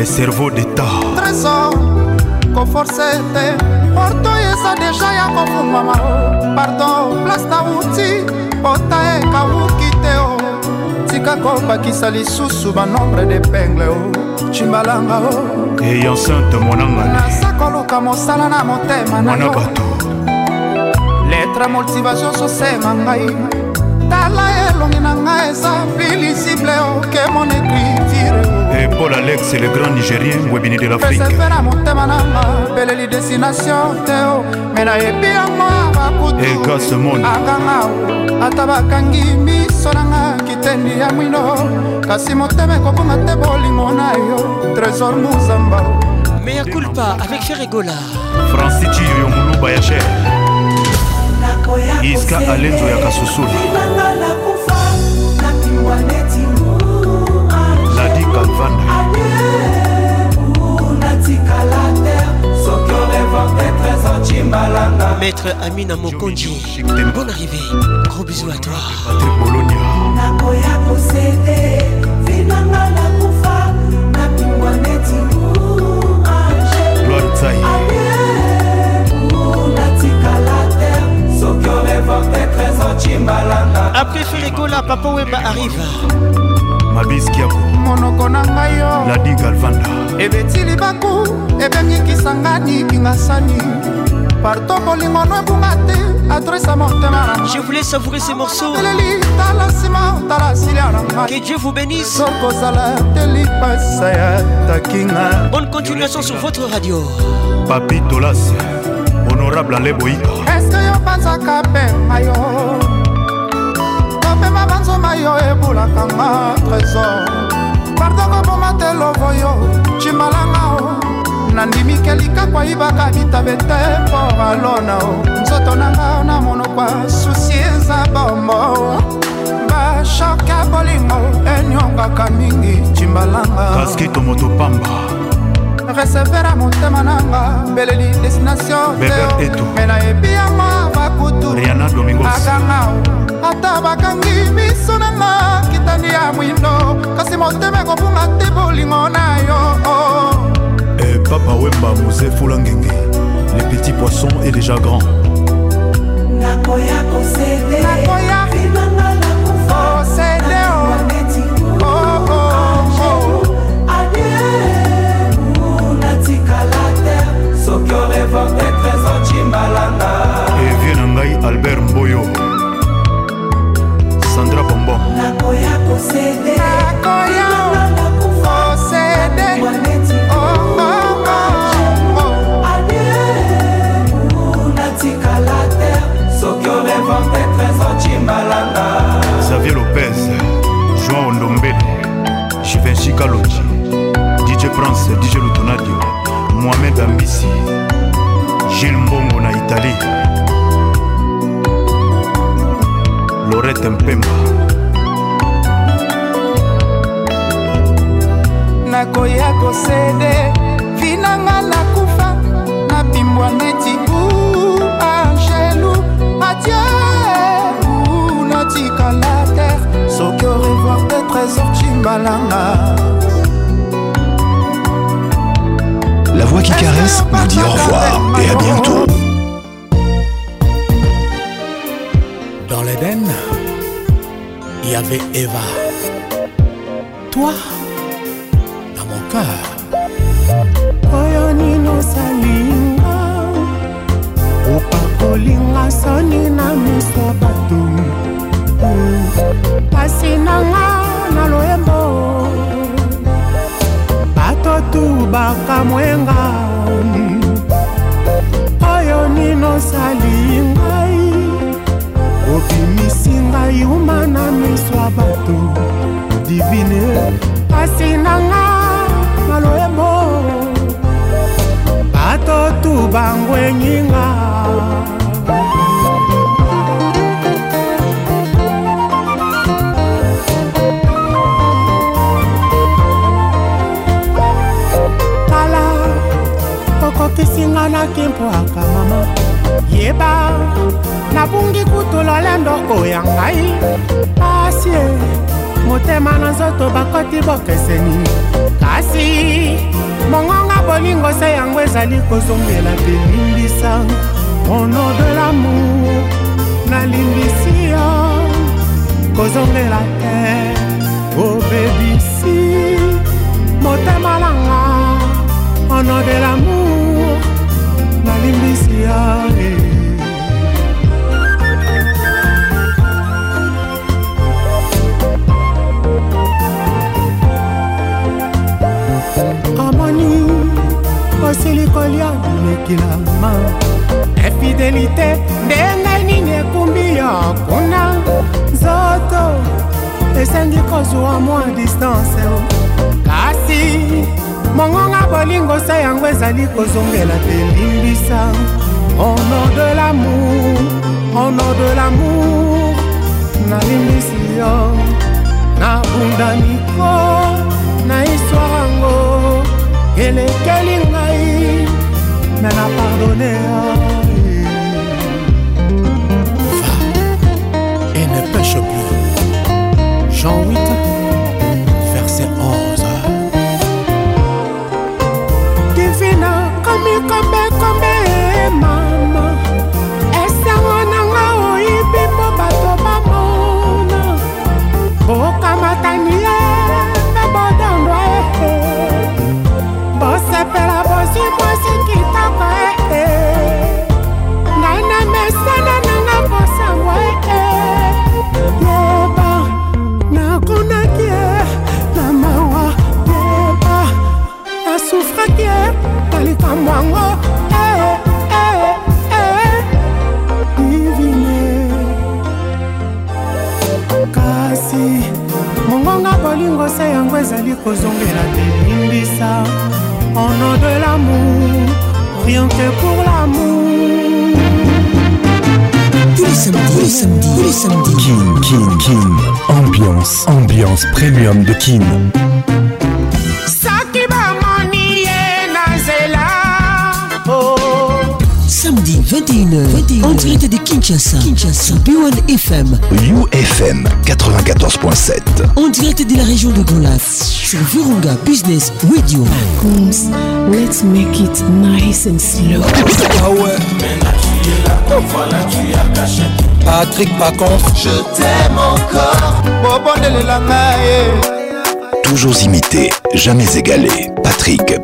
le cerveau d'état trésor koforse te porto eza deja ya kofungwama o pardon plasta uti pota ekawuki te o tika kobakisa lisusu banombre de pengle o cimbalanga o eyo nsante monanga naza koluka mosala na motema na yo bato letre motivation sosema ngai tala elongi na ngai eza pilisible o ke mon écrit Paul Alex, le grand Nigérien, webini de l'Afrique. eka semoni ata bakangi miso nanga kitendi ya mwino kasi motema ekobonga te bolimo na yo trésor muzamba mea culpa avec cher egola franci tiyo yo moluba ya cher iska alenzo ya kasusuli kovanda maître amina mokonji bon arrivé gros bisou à toi nakoya kosede vinanga nakufa napingwa neti Après Ferregola, Papa Wemba arrive. Mabiskiakou. monoko na ngai yo ladi galvanda ebeti libaku ebengikisa ngani kingasani parto bolingo no ebunga te adresa motema na je voulais savourer ces morceaux teleli tala nsima tala silia na ngai que dieu vous bénisse sokozala telipasa ya takinga bonne continuation sur votre radio papi tolas honorable ale boyika eske yo banzaka pema yo topema banzoma yo ebulaka nga trésor pardoko boma te lovo yo cimalanga o oh. nandimi kelikakwa yibaka bitabe te mpo alona o nzoto nanga na monokwa susi eza bombo oh. bashoke ya bolingo enyongaka mingi cimbalanga kaski tomoto pamba resever ya motema nanga mbeleli destination me nayebi yanga bakutuakanga ata bakangi miso nanga kitani ya mwindo kasi motema ekobunga te bolingo na yo e papa wemba mose fulangenge les petits poissons et déjà grand nakoya kosede nakoya evie na ngai albert mboyo sandra bombon nakoya kosede oh, oh, oh. xavier lopez joan ondombele jivenchi kaloji dj prince dj lutonadio mohamed ambisi gile mbongo na italie lorete mpemba nakoya kosede vinanga nakufa nabimbwa neti u angelu adieu natikala te soki orevoir te trésor cimbalanga La voix qui caresse vous dit au revoir et à bientôt. Dans l'Éden, il y avait Eva. Toi, dans mon cœur. okolinga soni na miso bato pasi nanga na loyembo bakamwenga oyo ninosali ngai obimisi ngai uma na miso ya bato divine kasi nanga maloyembo bato tu bangwenyinga nga nakimpoaka mama yeba nabungi kutu lolendo oya ngai asie motema na nzoto bakoti bokeseni kasi mongonga bolingo se yango ezali kozongela te limbisa ono de lamour nalimbisi yo kozongela te obebisi motema nanga ono de lamour limbisi yae amoni osili kolia bilekilama efidelite ndenge nini ekumbi ya kuna nzoto esengi kozwa mwa distance mongonga bolingo se yango ezali kozongela te limbisa honor de lamour honor de lamour nalimbisi yo nabunda miko na histoire yango elekeli ngai me na pardone ah, et ne pêche plus jean 8 kozongela la limbisa en nom de l'amour rien que pour l'amour tous les samedis, tous les samedis, tous les samedis. Kin, Kin, Kin. Ambiance, ambiance premium de Kin. Oh. Samedi 21h, en direct de Kinshasa, Kinshasa, B1 FM, UFM 94.7, en direct de la région de Golas. sur Virunga Business Radio. Combs, let's make it nice and slow. Ah ouais. Patrick Pacons. Je t'aime encore. Toujours imité, jamais égalé. Patrick